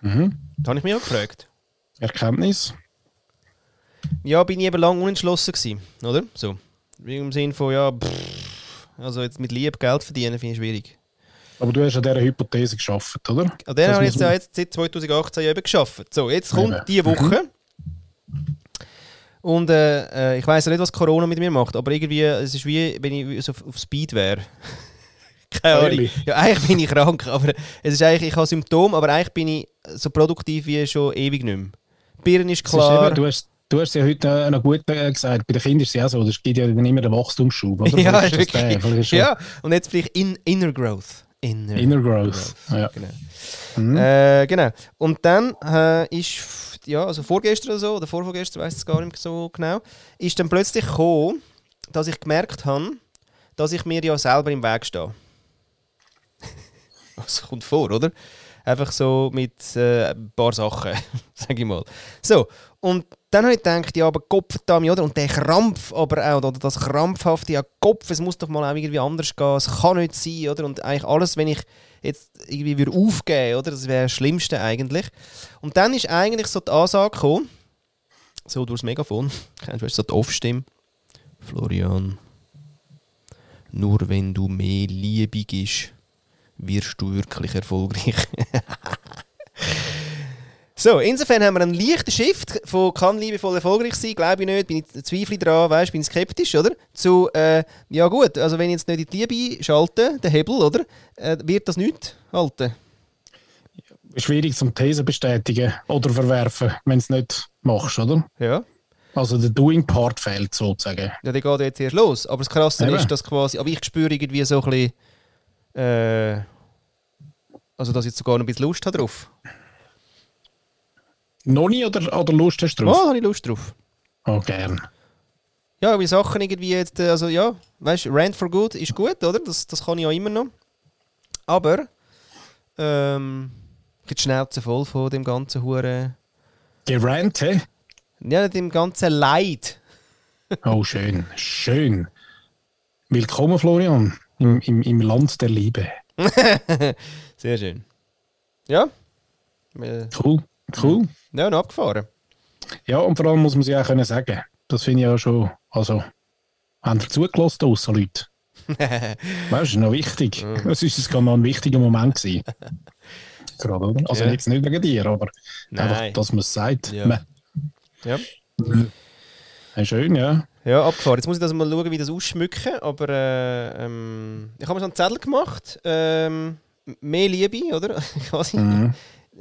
Speaker 1: Mhm.
Speaker 2: Da habe ich mich auch gefragt.
Speaker 1: Erkenntnis.
Speaker 2: Ja, bin ich eben lange unentschlossen gewesen, oder? So. Im Sinne von, ja, pff, also jetzt mit Liebe Geld verdienen finde ich schwierig.
Speaker 1: Aber du hast an dieser Hypothese geschafft, oder?
Speaker 2: An der habe ich jetzt, ja jetzt seit 2018 ja eben geschafft. So, jetzt kommt
Speaker 1: Eben.
Speaker 2: diese Woche. Und äh, äh, ich weiß ja nicht, was Corona mit mir macht, aber irgendwie, es ist wie, wenn ich so auf, Speed wäre. Keine Ahnung.
Speaker 1: Ehrlich?
Speaker 2: Ja, eigentlich bin ich krank, aber es ist eigentlich, ich habe Symptome, aber eigentlich bin ich so produktiv wie schon ewig nicht mehr. Birne ist
Speaker 1: Es ist
Speaker 2: klar.
Speaker 1: eben, du, hast, du hast ja heute noch gut äh, gesagt, bei den Kindern ist es ja so, es gibt ja dann immer den Wachstumsschub, oder?
Speaker 2: ja,
Speaker 1: ist
Speaker 2: wirklich. ja, und jetzt vielleicht in, Inner Growth. Inner,
Speaker 1: Inner Growth. Ja.
Speaker 2: Genau.
Speaker 1: Mhm.
Speaker 2: Äh, genau. Und dann äh, ist, ja, also vorgestern oder so, oder vorvorgestern, weiß ich es gar nicht so genau, ist dann plötzlich gekommen, dass ich gemerkt habe, dass ich mir ja selber im Weg stehe. Das kommt vor, oder? Einfach so mit äh, ein paar Sachen, sag ich mal. So, und dann habe ich gedacht, ja, aber Kopf da oder? Und der Krampf aber auch, oder das krampfhafte, ja, Kopf, es muss doch mal auch irgendwie anders gehen, es kann nicht sein, oder? Und eigentlich alles, wenn ich jetzt irgendwie würde aufgeben, oder? Das wäre das Schlimmste eigentlich. Und dann ist eigentlich so die Ansage gekommen, so durchs Megafon, kennst du so die Off-Stimme. Florian, nur wenn du mehr Liebe gibst, wirst du wirklich erfolgreich. so, insofern haben wir einen leichten Shift von kann liebevoll erfolgreich sein, glaube ich nicht, bin ich zweifle dran, weißt, bin ich skeptisch, oder? Zu, äh, ja gut, also wenn ich jetzt nicht in die Liebe schalte, den Hebel, oder? Äh, wird das nicht halten.
Speaker 1: Schwierig zum These bestätigen oder verwerfen, wenn du es nicht machst, oder?
Speaker 2: Ja.
Speaker 1: Also der Doing-Part fehlt sozusagen.
Speaker 2: Ja, der geht jetzt erst los. Aber das Krasse
Speaker 1: Eben.
Speaker 2: ist, dass quasi, aber ich spüre irgendwie so ein bisschen, äh, also dass ich jetzt sogar noch ein bisschen Lust habe drauf.
Speaker 1: Noch nie oder, oder Lust hast du
Speaker 2: Ja,
Speaker 1: drauf?
Speaker 2: habe ich Lust drauf.
Speaker 1: Oh, gern.
Speaker 2: Ja, weil Sachen irgendwie jetzt, äh, also ja, weißt du, Rant for Good ist gut, oder? Das, das kann ich ja immer noch. Aber, ähm, ich die Schnauze voll von dem ganzen Huren.
Speaker 1: Gerant, hä?
Speaker 2: Ja, dem ganzen Leid.
Speaker 1: Oh, schön. Schön. Willkommen, Florian, im, im, im Land der Liebe.
Speaker 2: Sehr schön. Ja? Äh,
Speaker 1: Cool, cool.
Speaker 2: Ja, noch abgefahren.
Speaker 1: Ja, und vor allem muss man ja auch können sagen. Das finde ich ja schon, also, haben ihr zugelassen, außer Leute? Weißt du, das ist noch wichtig. Das ist jetzt noch ein wichtiger Moment gewesen. Gerade, oder? Also
Speaker 2: Ja.
Speaker 1: jetzt nicht wegen dir, aber einfach,
Speaker 2: Nein.
Speaker 1: dass man es sagt.
Speaker 2: Ja. Ja.
Speaker 1: Ja, schön, ja.
Speaker 2: Ja, abgefahren. Jetzt muss ich das mal schauen, wie das ausschmücken. Aber äh, ähm, ich habe mir so einen Zettel gemacht. Ähm, mehr Liebe, oder? Quasi.
Speaker 1: Mhm.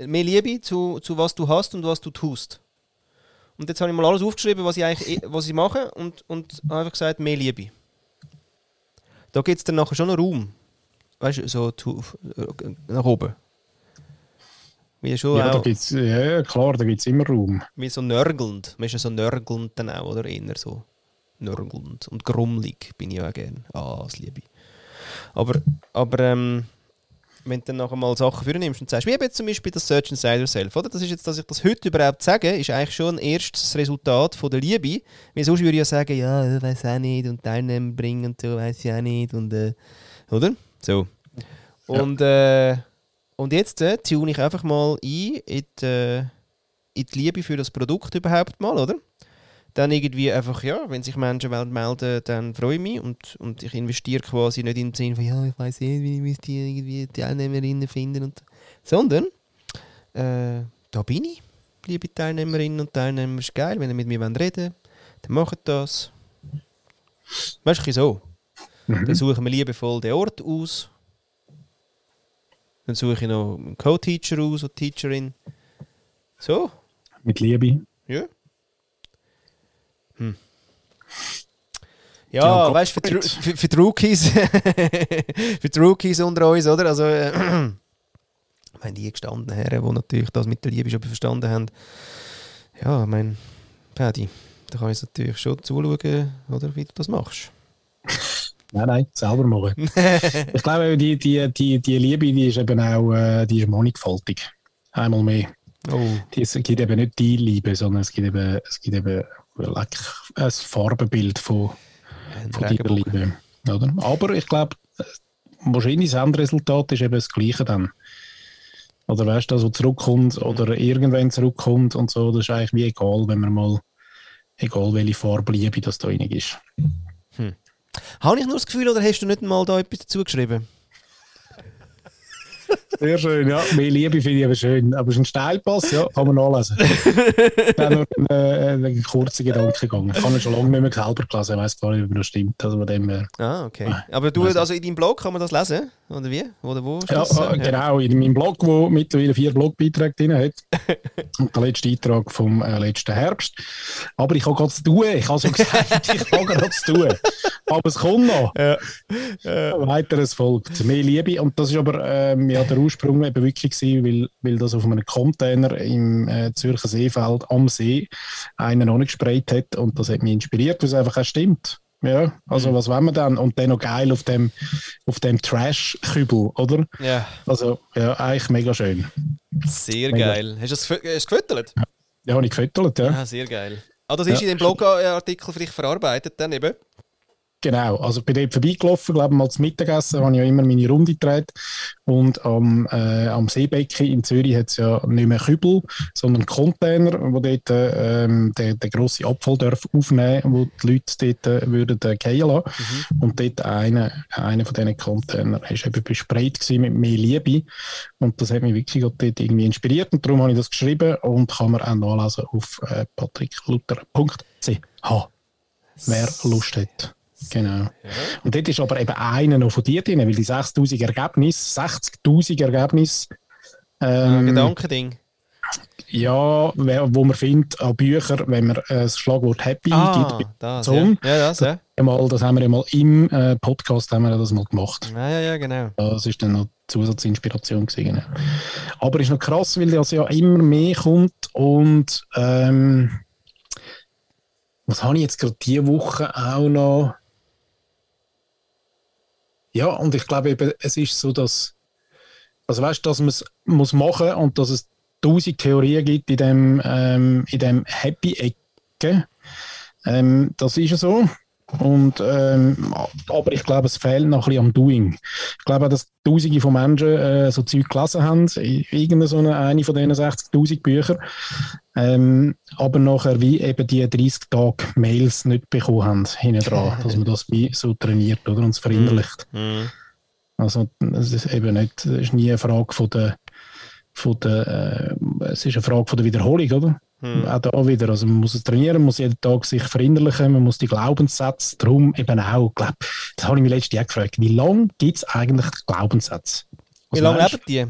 Speaker 2: Mehr Liebe zu, zu was du hast und was du tust. Und jetzt habe ich mal alles aufgeschrieben, was ich eigentlich was ich mache und, und habe einfach gesagt, mehr Liebe. Da gibt es dann nachher schon noch Raum. Weißt du, so zu, nach oben. Wie schon
Speaker 1: Ja, da gibt's, ja, ja, klar, da gibt es immer Raum.
Speaker 2: wie so nörgelnd. Man ist ja so nörgelnd dann auch, oder? Eher so nörgelnd. Und grummelig bin ich auch gern. Ah, das liebe ich. Aber, aber ähm, wenn du dann nachher mal Sachen für nimmst und sagst, wie jetzt zum Beispiel das Search Inside Yourself, oder? Das ist jetzt, dass ich das heute überhaupt sage, ist eigentlich schon ein erstes Resultat von der Liebe. Weil sonst würde ich ja sagen, ja, ich weiß auch nicht und Teilnehmer bringen und so, weiß ich auch nicht und äh, oder? So. Und, äh, und jetzt äh, tune ich einfach mal ein in die, äh, in die Liebe für das Produkt überhaupt mal, oder? Dann irgendwie einfach, ja, wenn sich Menschen melden, dann freue ich mich und, und ich investiere quasi nicht im Sinne von, ja, ich weiß nicht, wie ich müsste irgendwie Teilnehmerinnen finden und sondern äh, da bin ich. liebe Teilnehmerinnen und Teilnehmer, ist geil, wenn ihr mit mir reden wollt, dann macht das. Weißt du, so.
Speaker 1: Mhm.
Speaker 2: Dann suchen wir liebevoll den Ort aus. Dann suche ich noch einen Co-Teacher aus oder Teacherin. So,
Speaker 1: Mit Liebe.
Speaker 2: ja. Hm. Ja,
Speaker 1: Ja,
Speaker 2: weißt du, für, für, für die Rookies, für die Rookies unter uns, oder? Also, äh, ich meine, die gestandenen Herren, die natürlich das mit der Liebe schon verstanden haben. Ja, ich meine, Paddy, da kann ich natürlich schon zuschauen, oder, wie du das machst.
Speaker 1: Nein, nein, selber machen. ich glaube, die, die, die, die Liebe, die ist eben auch äh, die ist mannigfaltig. Einmal mehr.
Speaker 2: Oh,
Speaker 1: Es gibt eben nicht die Liebe, sondern es gibt eben, es gibt eben like, ein Farbenbild von,
Speaker 2: ein
Speaker 1: von
Speaker 2: Regenbogen.
Speaker 1: Liebe. Oder? Aber ich glaube, wahrscheinlich das Endresultat ist eben das Gleiche dann. Oder weißt du, das, was zurückkommt oder irgendwann zurückkommt und so, das ist eigentlich wie egal, wenn man mal, egal welche Farbe Liebe das da drin ist.
Speaker 2: Habe ich nur das Gefühl, oder hast du nicht mal da etwas dazu geschrieben?
Speaker 1: Sehr schön, ja. Mehr Liebe finde ich aber schön. Aber es ist ein Steilpass, ja, kann man nachlesen. Dann noch ein, äh, ein kurzer Gedankengang. Ich habe ihn schon lange nicht mehr selber gelesen, ich weiß gar nicht, ob das stimmt. Also von dem her.
Speaker 2: Ah, okay.
Speaker 1: Ah,
Speaker 2: Aber du, also in deinem Blog kann man das lesen? Oder wie? Oder wo?
Speaker 1: Ja, äh, genau, in meinem Blog, wo mittlerweile vier Blogbeiträge drin hat. Und der letzte Eintrag vom äh, letzten Herbst. Aber ich habe gerade zu tun. Ich habe so gesagt, ich habe gerade zu tun. Aber es kommt noch.
Speaker 2: Ja.
Speaker 1: Weiteres folgt. Mehr Liebe. Und das ist aber ähm, ja, der Ursprung eben wirklich gewesen, weil, weil das auf einem Container im äh, Zürcher Seefeld am See einer noch nicht gesprayt hat. Und das hat mich inspiriert, weil es einfach auch stimmt. Ja, also was wollen wir dann? Und dann noch geil auf dem, auf dem Trash-Kübel, oder?
Speaker 2: ja,
Speaker 1: Also, ja, eigentlich mega schön.
Speaker 2: sehr
Speaker 1: Mega.
Speaker 2: geil. Hast du du gefüttert?
Speaker 1: Ja, habe ich gefüttert, ja.
Speaker 2: Ja, sehr geil. Ah, das ist
Speaker 1: Ja.
Speaker 2: in dem Blogartikel dich verarbeitet dann eben?
Speaker 1: Genau, also ich bin dort vorbeigelaufen, glaube mal zum Mittagessen, habe ich ja immer meine Runde gedreht. Und am, äh, am Seebecken in Zürich hat es ja nicht mehr Kübel, sondern Container, wo dort äh, ähm, der, der grosse Abfall darf aufnehmen wo die Leute dort äh, würden äh, fallen lassen. Und dort einer eine von diesen Containern ist eben besprayt mit mehr Liebe. Und das hat mich wirklich dort irgendwie inspiriert. Und darum habe ich das geschrieben und kann man auch nachlesen auf äh, patrickluther.ch. Wer Lust hat. Genau. Und dort ist aber eben einer noch von dir drin, weil die 6000 Ergebnisse, 60.000 Ergebnisse,
Speaker 2: Ähm,
Speaker 1: ähm,
Speaker 2: Gedankending.
Speaker 1: ja, wo man findet an Büchern, wenn man äh, das Schlagwort Happy
Speaker 2: Ah,
Speaker 1: eingibt.
Speaker 2: das,
Speaker 1: Zoom.
Speaker 2: ja. ja, das, ja.
Speaker 1: Mal, das haben wir ja mal im äh, Podcast haben wir das mal gemacht.
Speaker 2: Ja, ja, ja, genau.
Speaker 1: Das ist dann noch Zusatzinspiration gewesen. genau. Aber ist noch krass, weil das ja immer mehr kommt und ähm, was habe ich jetzt gerade diese Woche auch noch? Ja, und ich glaube eben, es ist so, dass, also weißt, dass man es muss machen und dass es tausend Theorien gibt in dem, ähm, in dem Happy-Ecke. Ähm, das ist ja so. Und, ähm, aber ich glaube, es fehlt noch ein bisschen am Doing. Ich glaube auch, dass Tausende von Menschen äh, so Zeug gelesen haben, in irgendeine so eine, eine von diesen 60.000 Büchern, ähm, aber nachher wie eben die 30 Tage Mails nicht bekommen haben, hinten dran, dass man das wie so trainiert oder, und es verinnerlicht.
Speaker 2: Mhm.
Speaker 1: Also es ist eben nicht, es ist nie eine Frage von der, von der äh, es ist eine Frage von der Wiederholung, oder?
Speaker 2: Mhm.
Speaker 1: Auch da wieder, also man muss es trainieren, man muss jeden Tag sich verinnerlichen, man muss die Glaubenssätze, darum eben auch, glaub, das habe ich mich letztes Jahr gefragt, wie lange gibt es eigentlich Glaubenssätze?
Speaker 2: Wie lange leben die?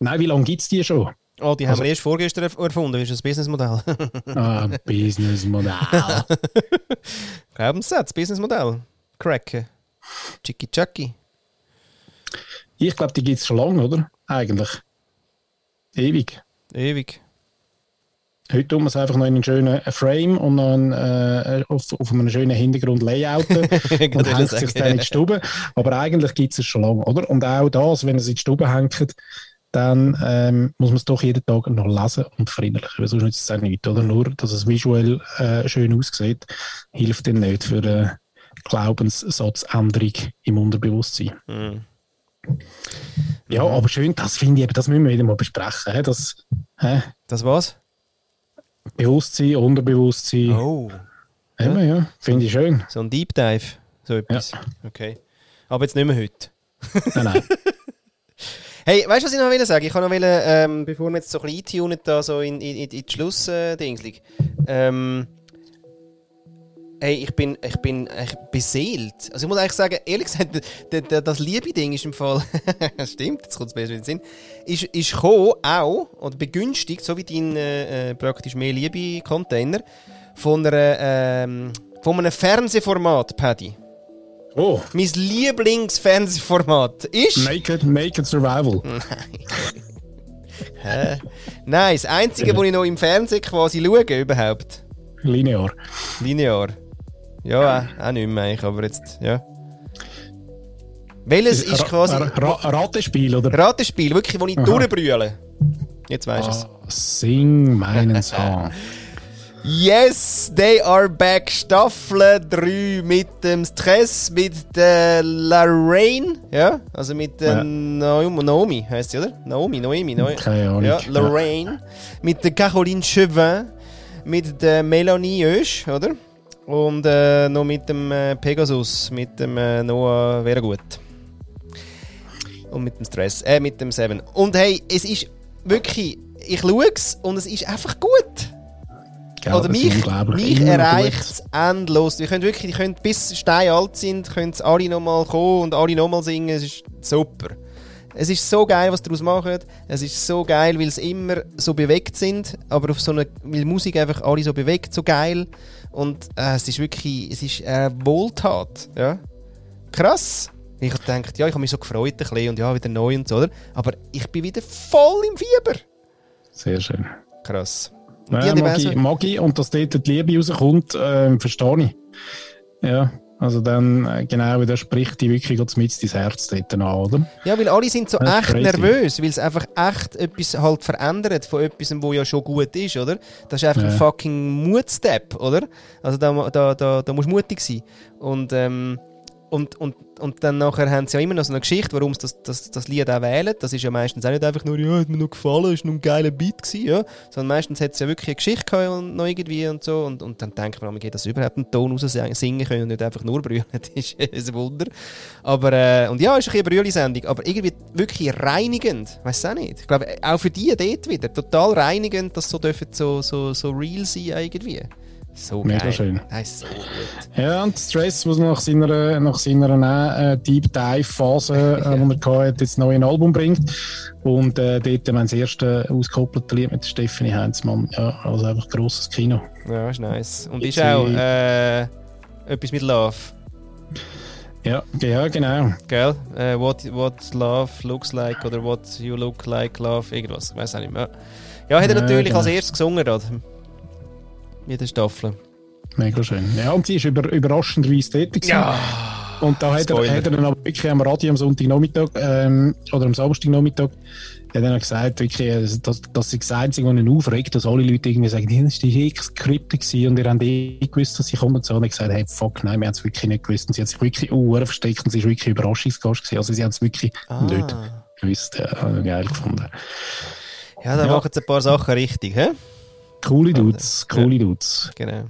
Speaker 1: Nein, wie lange gibt es die schon?
Speaker 2: Oh, die haben
Speaker 1: Also-
Speaker 2: wir erst vorgestern erf- erfunden. Das ist ein Businessmodell.
Speaker 1: Ah, Businessmodell.
Speaker 2: Glaubenssatz, Businessmodell. Cracken. Chicky Chucky.
Speaker 1: ich glaube, die gibt es schon lange, oder? Eigentlich. Ewig.
Speaker 2: Ewig.
Speaker 1: Heute tun wir es einfach noch in einen schönen Frame und noch einen, äh, auf, auf einem schönen Hintergrund layouten und hängt sich dann in die Stube. Aber eigentlich gibt es schon lange, oder? Und auch das, wenn es in die Stube hängt, dann ähm, muss man es doch jeden Tag noch lesen und verinnerlichen. Weil sonst nützt es auch nicht, oder? Nur, dass es visuell äh, schön aussieht, hilft dann nicht für eine Glaubenssatzänderung im Unterbewusstsein.
Speaker 2: Mhm.
Speaker 1: Ja, aber schön, das finde ich eben, das müssen wir wieder mal besprechen. He? Das hä?
Speaker 2: Das war's?
Speaker 1: Bewusstsein, Unterbewusstsein.
Speaker 2: Oh.
Speaker 1: Eben, ja, finde ich schön.
Speaker 2: So ein Deep Dive. So etwas. Okay. Aber jetzt nicht mehr heute.
Speaker 1: Nein, nein.
Speaker 2: Hey, weißt du, was ich noch will sagen? Ich kann noch will, ähm, bevor wir jetzt so ein bisschen eintunen, da so in, in, in die Schlussdingslig. Ähm, hey, ich bin, ich bin ich beseelt. Also ich muss eigentlich sagen, ehrlich gesagt, das Liebe-Ding ist im Fall, stimmt, jetzt kommt es besser in den Sinn, ist, ist gekommen, auch, oder begünstigt, so wie dein äh, äh, praktisch mehr Liebe-Container, von, einer, ähm, von einem Fernsehformat, Paddy.
Speaker 1: Oh,
Speaker 2: Mein Lieblingsfernsehformat ist...
Speaker 1: Naked, Naked Survival.
Speaker 2: Hä? Nein, das Einzige, was ich noch im Fernsehen quasi schaue, überhaupt.
Speaker 1: Linear.
Speaker 2: Linear. Ja, auch, auch nicht mehr eigentlich, aber jetzt, ja. Welches ist quasi...
Speaker 1: Ra Ra Ratespiel, oder?
Speaker 2: Ratespiel, wirklich, wo ich
Speaker 1: Aha.
Speaker 2: durchbrülle. Jetzt weißt du es.
Speaker 1: Ah, sing meinen Song.
Speaker 2: Yes, they are back. Staffel 3 mit dem Stress, mit der Lorraine, ja, also mit der
Speaker 1: Ja.
Speaker 2: Naomi, Naomi heisst sie, oder? Naomi, Noemi, Noemi.
Speaker 1: Keine Ahnung.
Speaker 2: Ja, Lorraine. Mit der Caroline Chevin, mit der Melanie Oesch, oder? Und äh, noch mit dem äh, Pegasus, mit dem äh, Noah wäre gut. Und mit dem Stress, äh, mit dem Seven. Und hey, es ist wirklich, ich schaue es und es ist einfach gut.
Speaker 1: Gell,
Speaker 2: Oder mich, mich erreicht es endlos. Die können wirklich, die können bis Stein alt sind, können es alle nochmal kommen und alle nochmal singen. Es ist super. Es ist so geil, was daraus machen. Es ist so geil, weil sie immer so bewegt sind, aber auf so eine, weil Musik einfach alle so bewegt, so geil. Und äh, es ist wirklich, es ist eine Wohltat. Ja? Krass. Ich habe gedacht, ja, ich habe mich so gefreut ein bisschen und ja, wieder neu und so, oder? Aber ich bin wieder voll im Fieber.
Speaker 1: Sehr schön.
Speaker 2: Krass. Und
Speaker 1: Ja,
Speaker 2: die haben
Speaker 1: mag, ich,
Speaker 2: auch
Speaker 1: mag ich. Und dass dort die Liebe rauskommt, ähm, verstehe ich. Ja, also dann, äh, genau, da spricht die wirklich ganz mit ins Herz dort an, oder?
Speaker 2: Ja, weil alle sind so echt
Speaker 1: crazy.
Speaker 2: nervös, weil es einfach echt etwas halt verändert von etwas, wo ja schon gut ist, oder? Das ist einfach ein
Speaker 1: Ja.
Speaker 2: fucking Mutstep, oder? Also da, da, da, da musst du mutig sein. Und, ähm, und, und, und dann nachher haben sie ja immer noch so eine Geschichte, warum sie das, das, das Lied auch wählen. Das ist ja meistens auch nicht einfach nur, ja, hat mir noch gefallen, ist noch ein geiler Beat gewesen, ja. Sondern meistens hat es ja wirklich eine Geschichte gehabt und noch irgendwie und so. Und, und dann denkt man, geht das überhaupt einen Ton raus singen können und nicht einfach nur brüllen. Das ist ein Wunder. Aber, äh, und ja, ist ein bisschen eine Brülli-Sendung, aber irgendwie wirklich reinigend. Weiß auch nicht. Ich glaube, auch für die dort wieder. Total reinigend, dass so so, so, so real sein irgendwie. So
Speaker 1: Mega
Speaker 2: geil.
Speaker 1: schön.
Speaker 2: Das so gut.
Speaker 1: Ja, und Stress, was nach seiner, nach seiner äh, Deep Dive-Phase, äh, die er hatte, jetzt neu ein Album bringt. Und äh, dort haben wir das erste ausgekoppelte Lied mit Stephanie Heinzmann. Ja, also einfach grosses Kino.
Speaker 2: Ja, ist nice. Und
Speaker 1: Ich
Speaker 2: ist auch äh, etwas mit Love.
Speaker 1: Ja, ja genau.
Speaker 2: Gell? Äh, what, what love looks like oder what you look like love. Irgendwas. Ich weiß auch nicht mehr. Ja, hat er
Speaker 1: Ja,
Speaker 2: natürlich
Speaker 1: genau.
Speaker 2: als erstes gesungen. Da. Mit der Staffel.
Speaker 1: Mega schön. Ja, und sie ist über, überraschenderweise tätig. gewesen. Und da hat er, hat er dann aber wirklich am Radio am Sonntagnachmittag ähm, oder am Samstagnachmittag hat er dann gesagt, wirklich, äh, dass, dass sie das Einzige, was ihn aufregt, dass alle Leute irgendwie sagen, "Ja, das war eh Skripte und ihr habt eh gewusst, dass sie kommen und so. Und er gesagt, hey, fuck, nein, wir haben es wirklich nicht gewusst. Und sie hat sich wirklich uh, versteckt und sie ist wirklich Überraschungsgast gewesen. Also sie haben es wirklich nicht
Speaker 2: Ah.
Speaker 1: gewusst. Ja, ich geil gefunden.
Speaker 2: Ja, da
Speaker 1: Ja.
Speaker 2: machen sie ein paar Sachen richtig, hä?
Speaker 1: Coole Dudes, coole Dudes.
Speaker 2: Genau.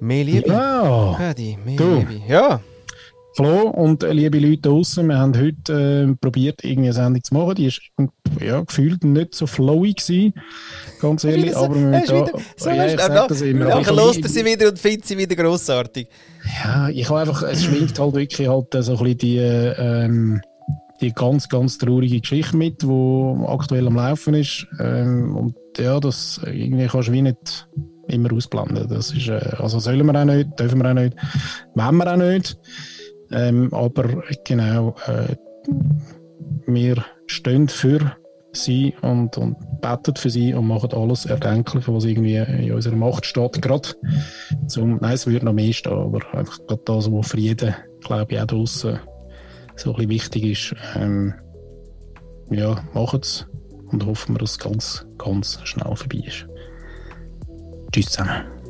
Speaker 2: Mehr Liebe.
Speaker 1: Ja.
Speaker 2: Paddy, mehr
Speaker 1: Du.
Speaker 2: Liebe. Ja.
Speaker 1: Flo und äh, liebe Leute draußen, wir haben heute äh, probiert, irgendwie eine Sendung zu machen. Die ist ja, gefühlt nicht so flowy gewesen, ganz ehrlich.
Speaker 2: So-
Speaker 1: aber wir müssen
Speaker 2: wieder, so
Speaker 1: ja, ich sag das immer.
Speaker 2: Nachher lost sie wieder und findet sie wieder grossartig.
Speaker 1: Ja, ich habe einfach, es schwingt halt wirklich halt äh, so ein bisschen die, äh, ähm, die ganz, ganz traurige Geschichte mit, die aktuell am Laufen ist. Ähm, und ja, das irgendwie kannst du wie nicht immer ausblenden. Das ist, äh, also sollen wir auch nicht, dürfen wir auch nicht, wollen wir auch nicht. Ähm, aber genau, äh, wir stehen für sie und, und beten für sie und machen alles Erdenkliche, was irgendwie in unserer Macht steht, gerade zum, nein, es würde noch mehr stehen, aber einfach gerade das, was für jeden, glaube ich, auch draussen so ein wichtig ist. Ähm, ja, machen es und hoffen wir, dass es ganz, ganz schnell vorbei ist. Tschüss zusammen.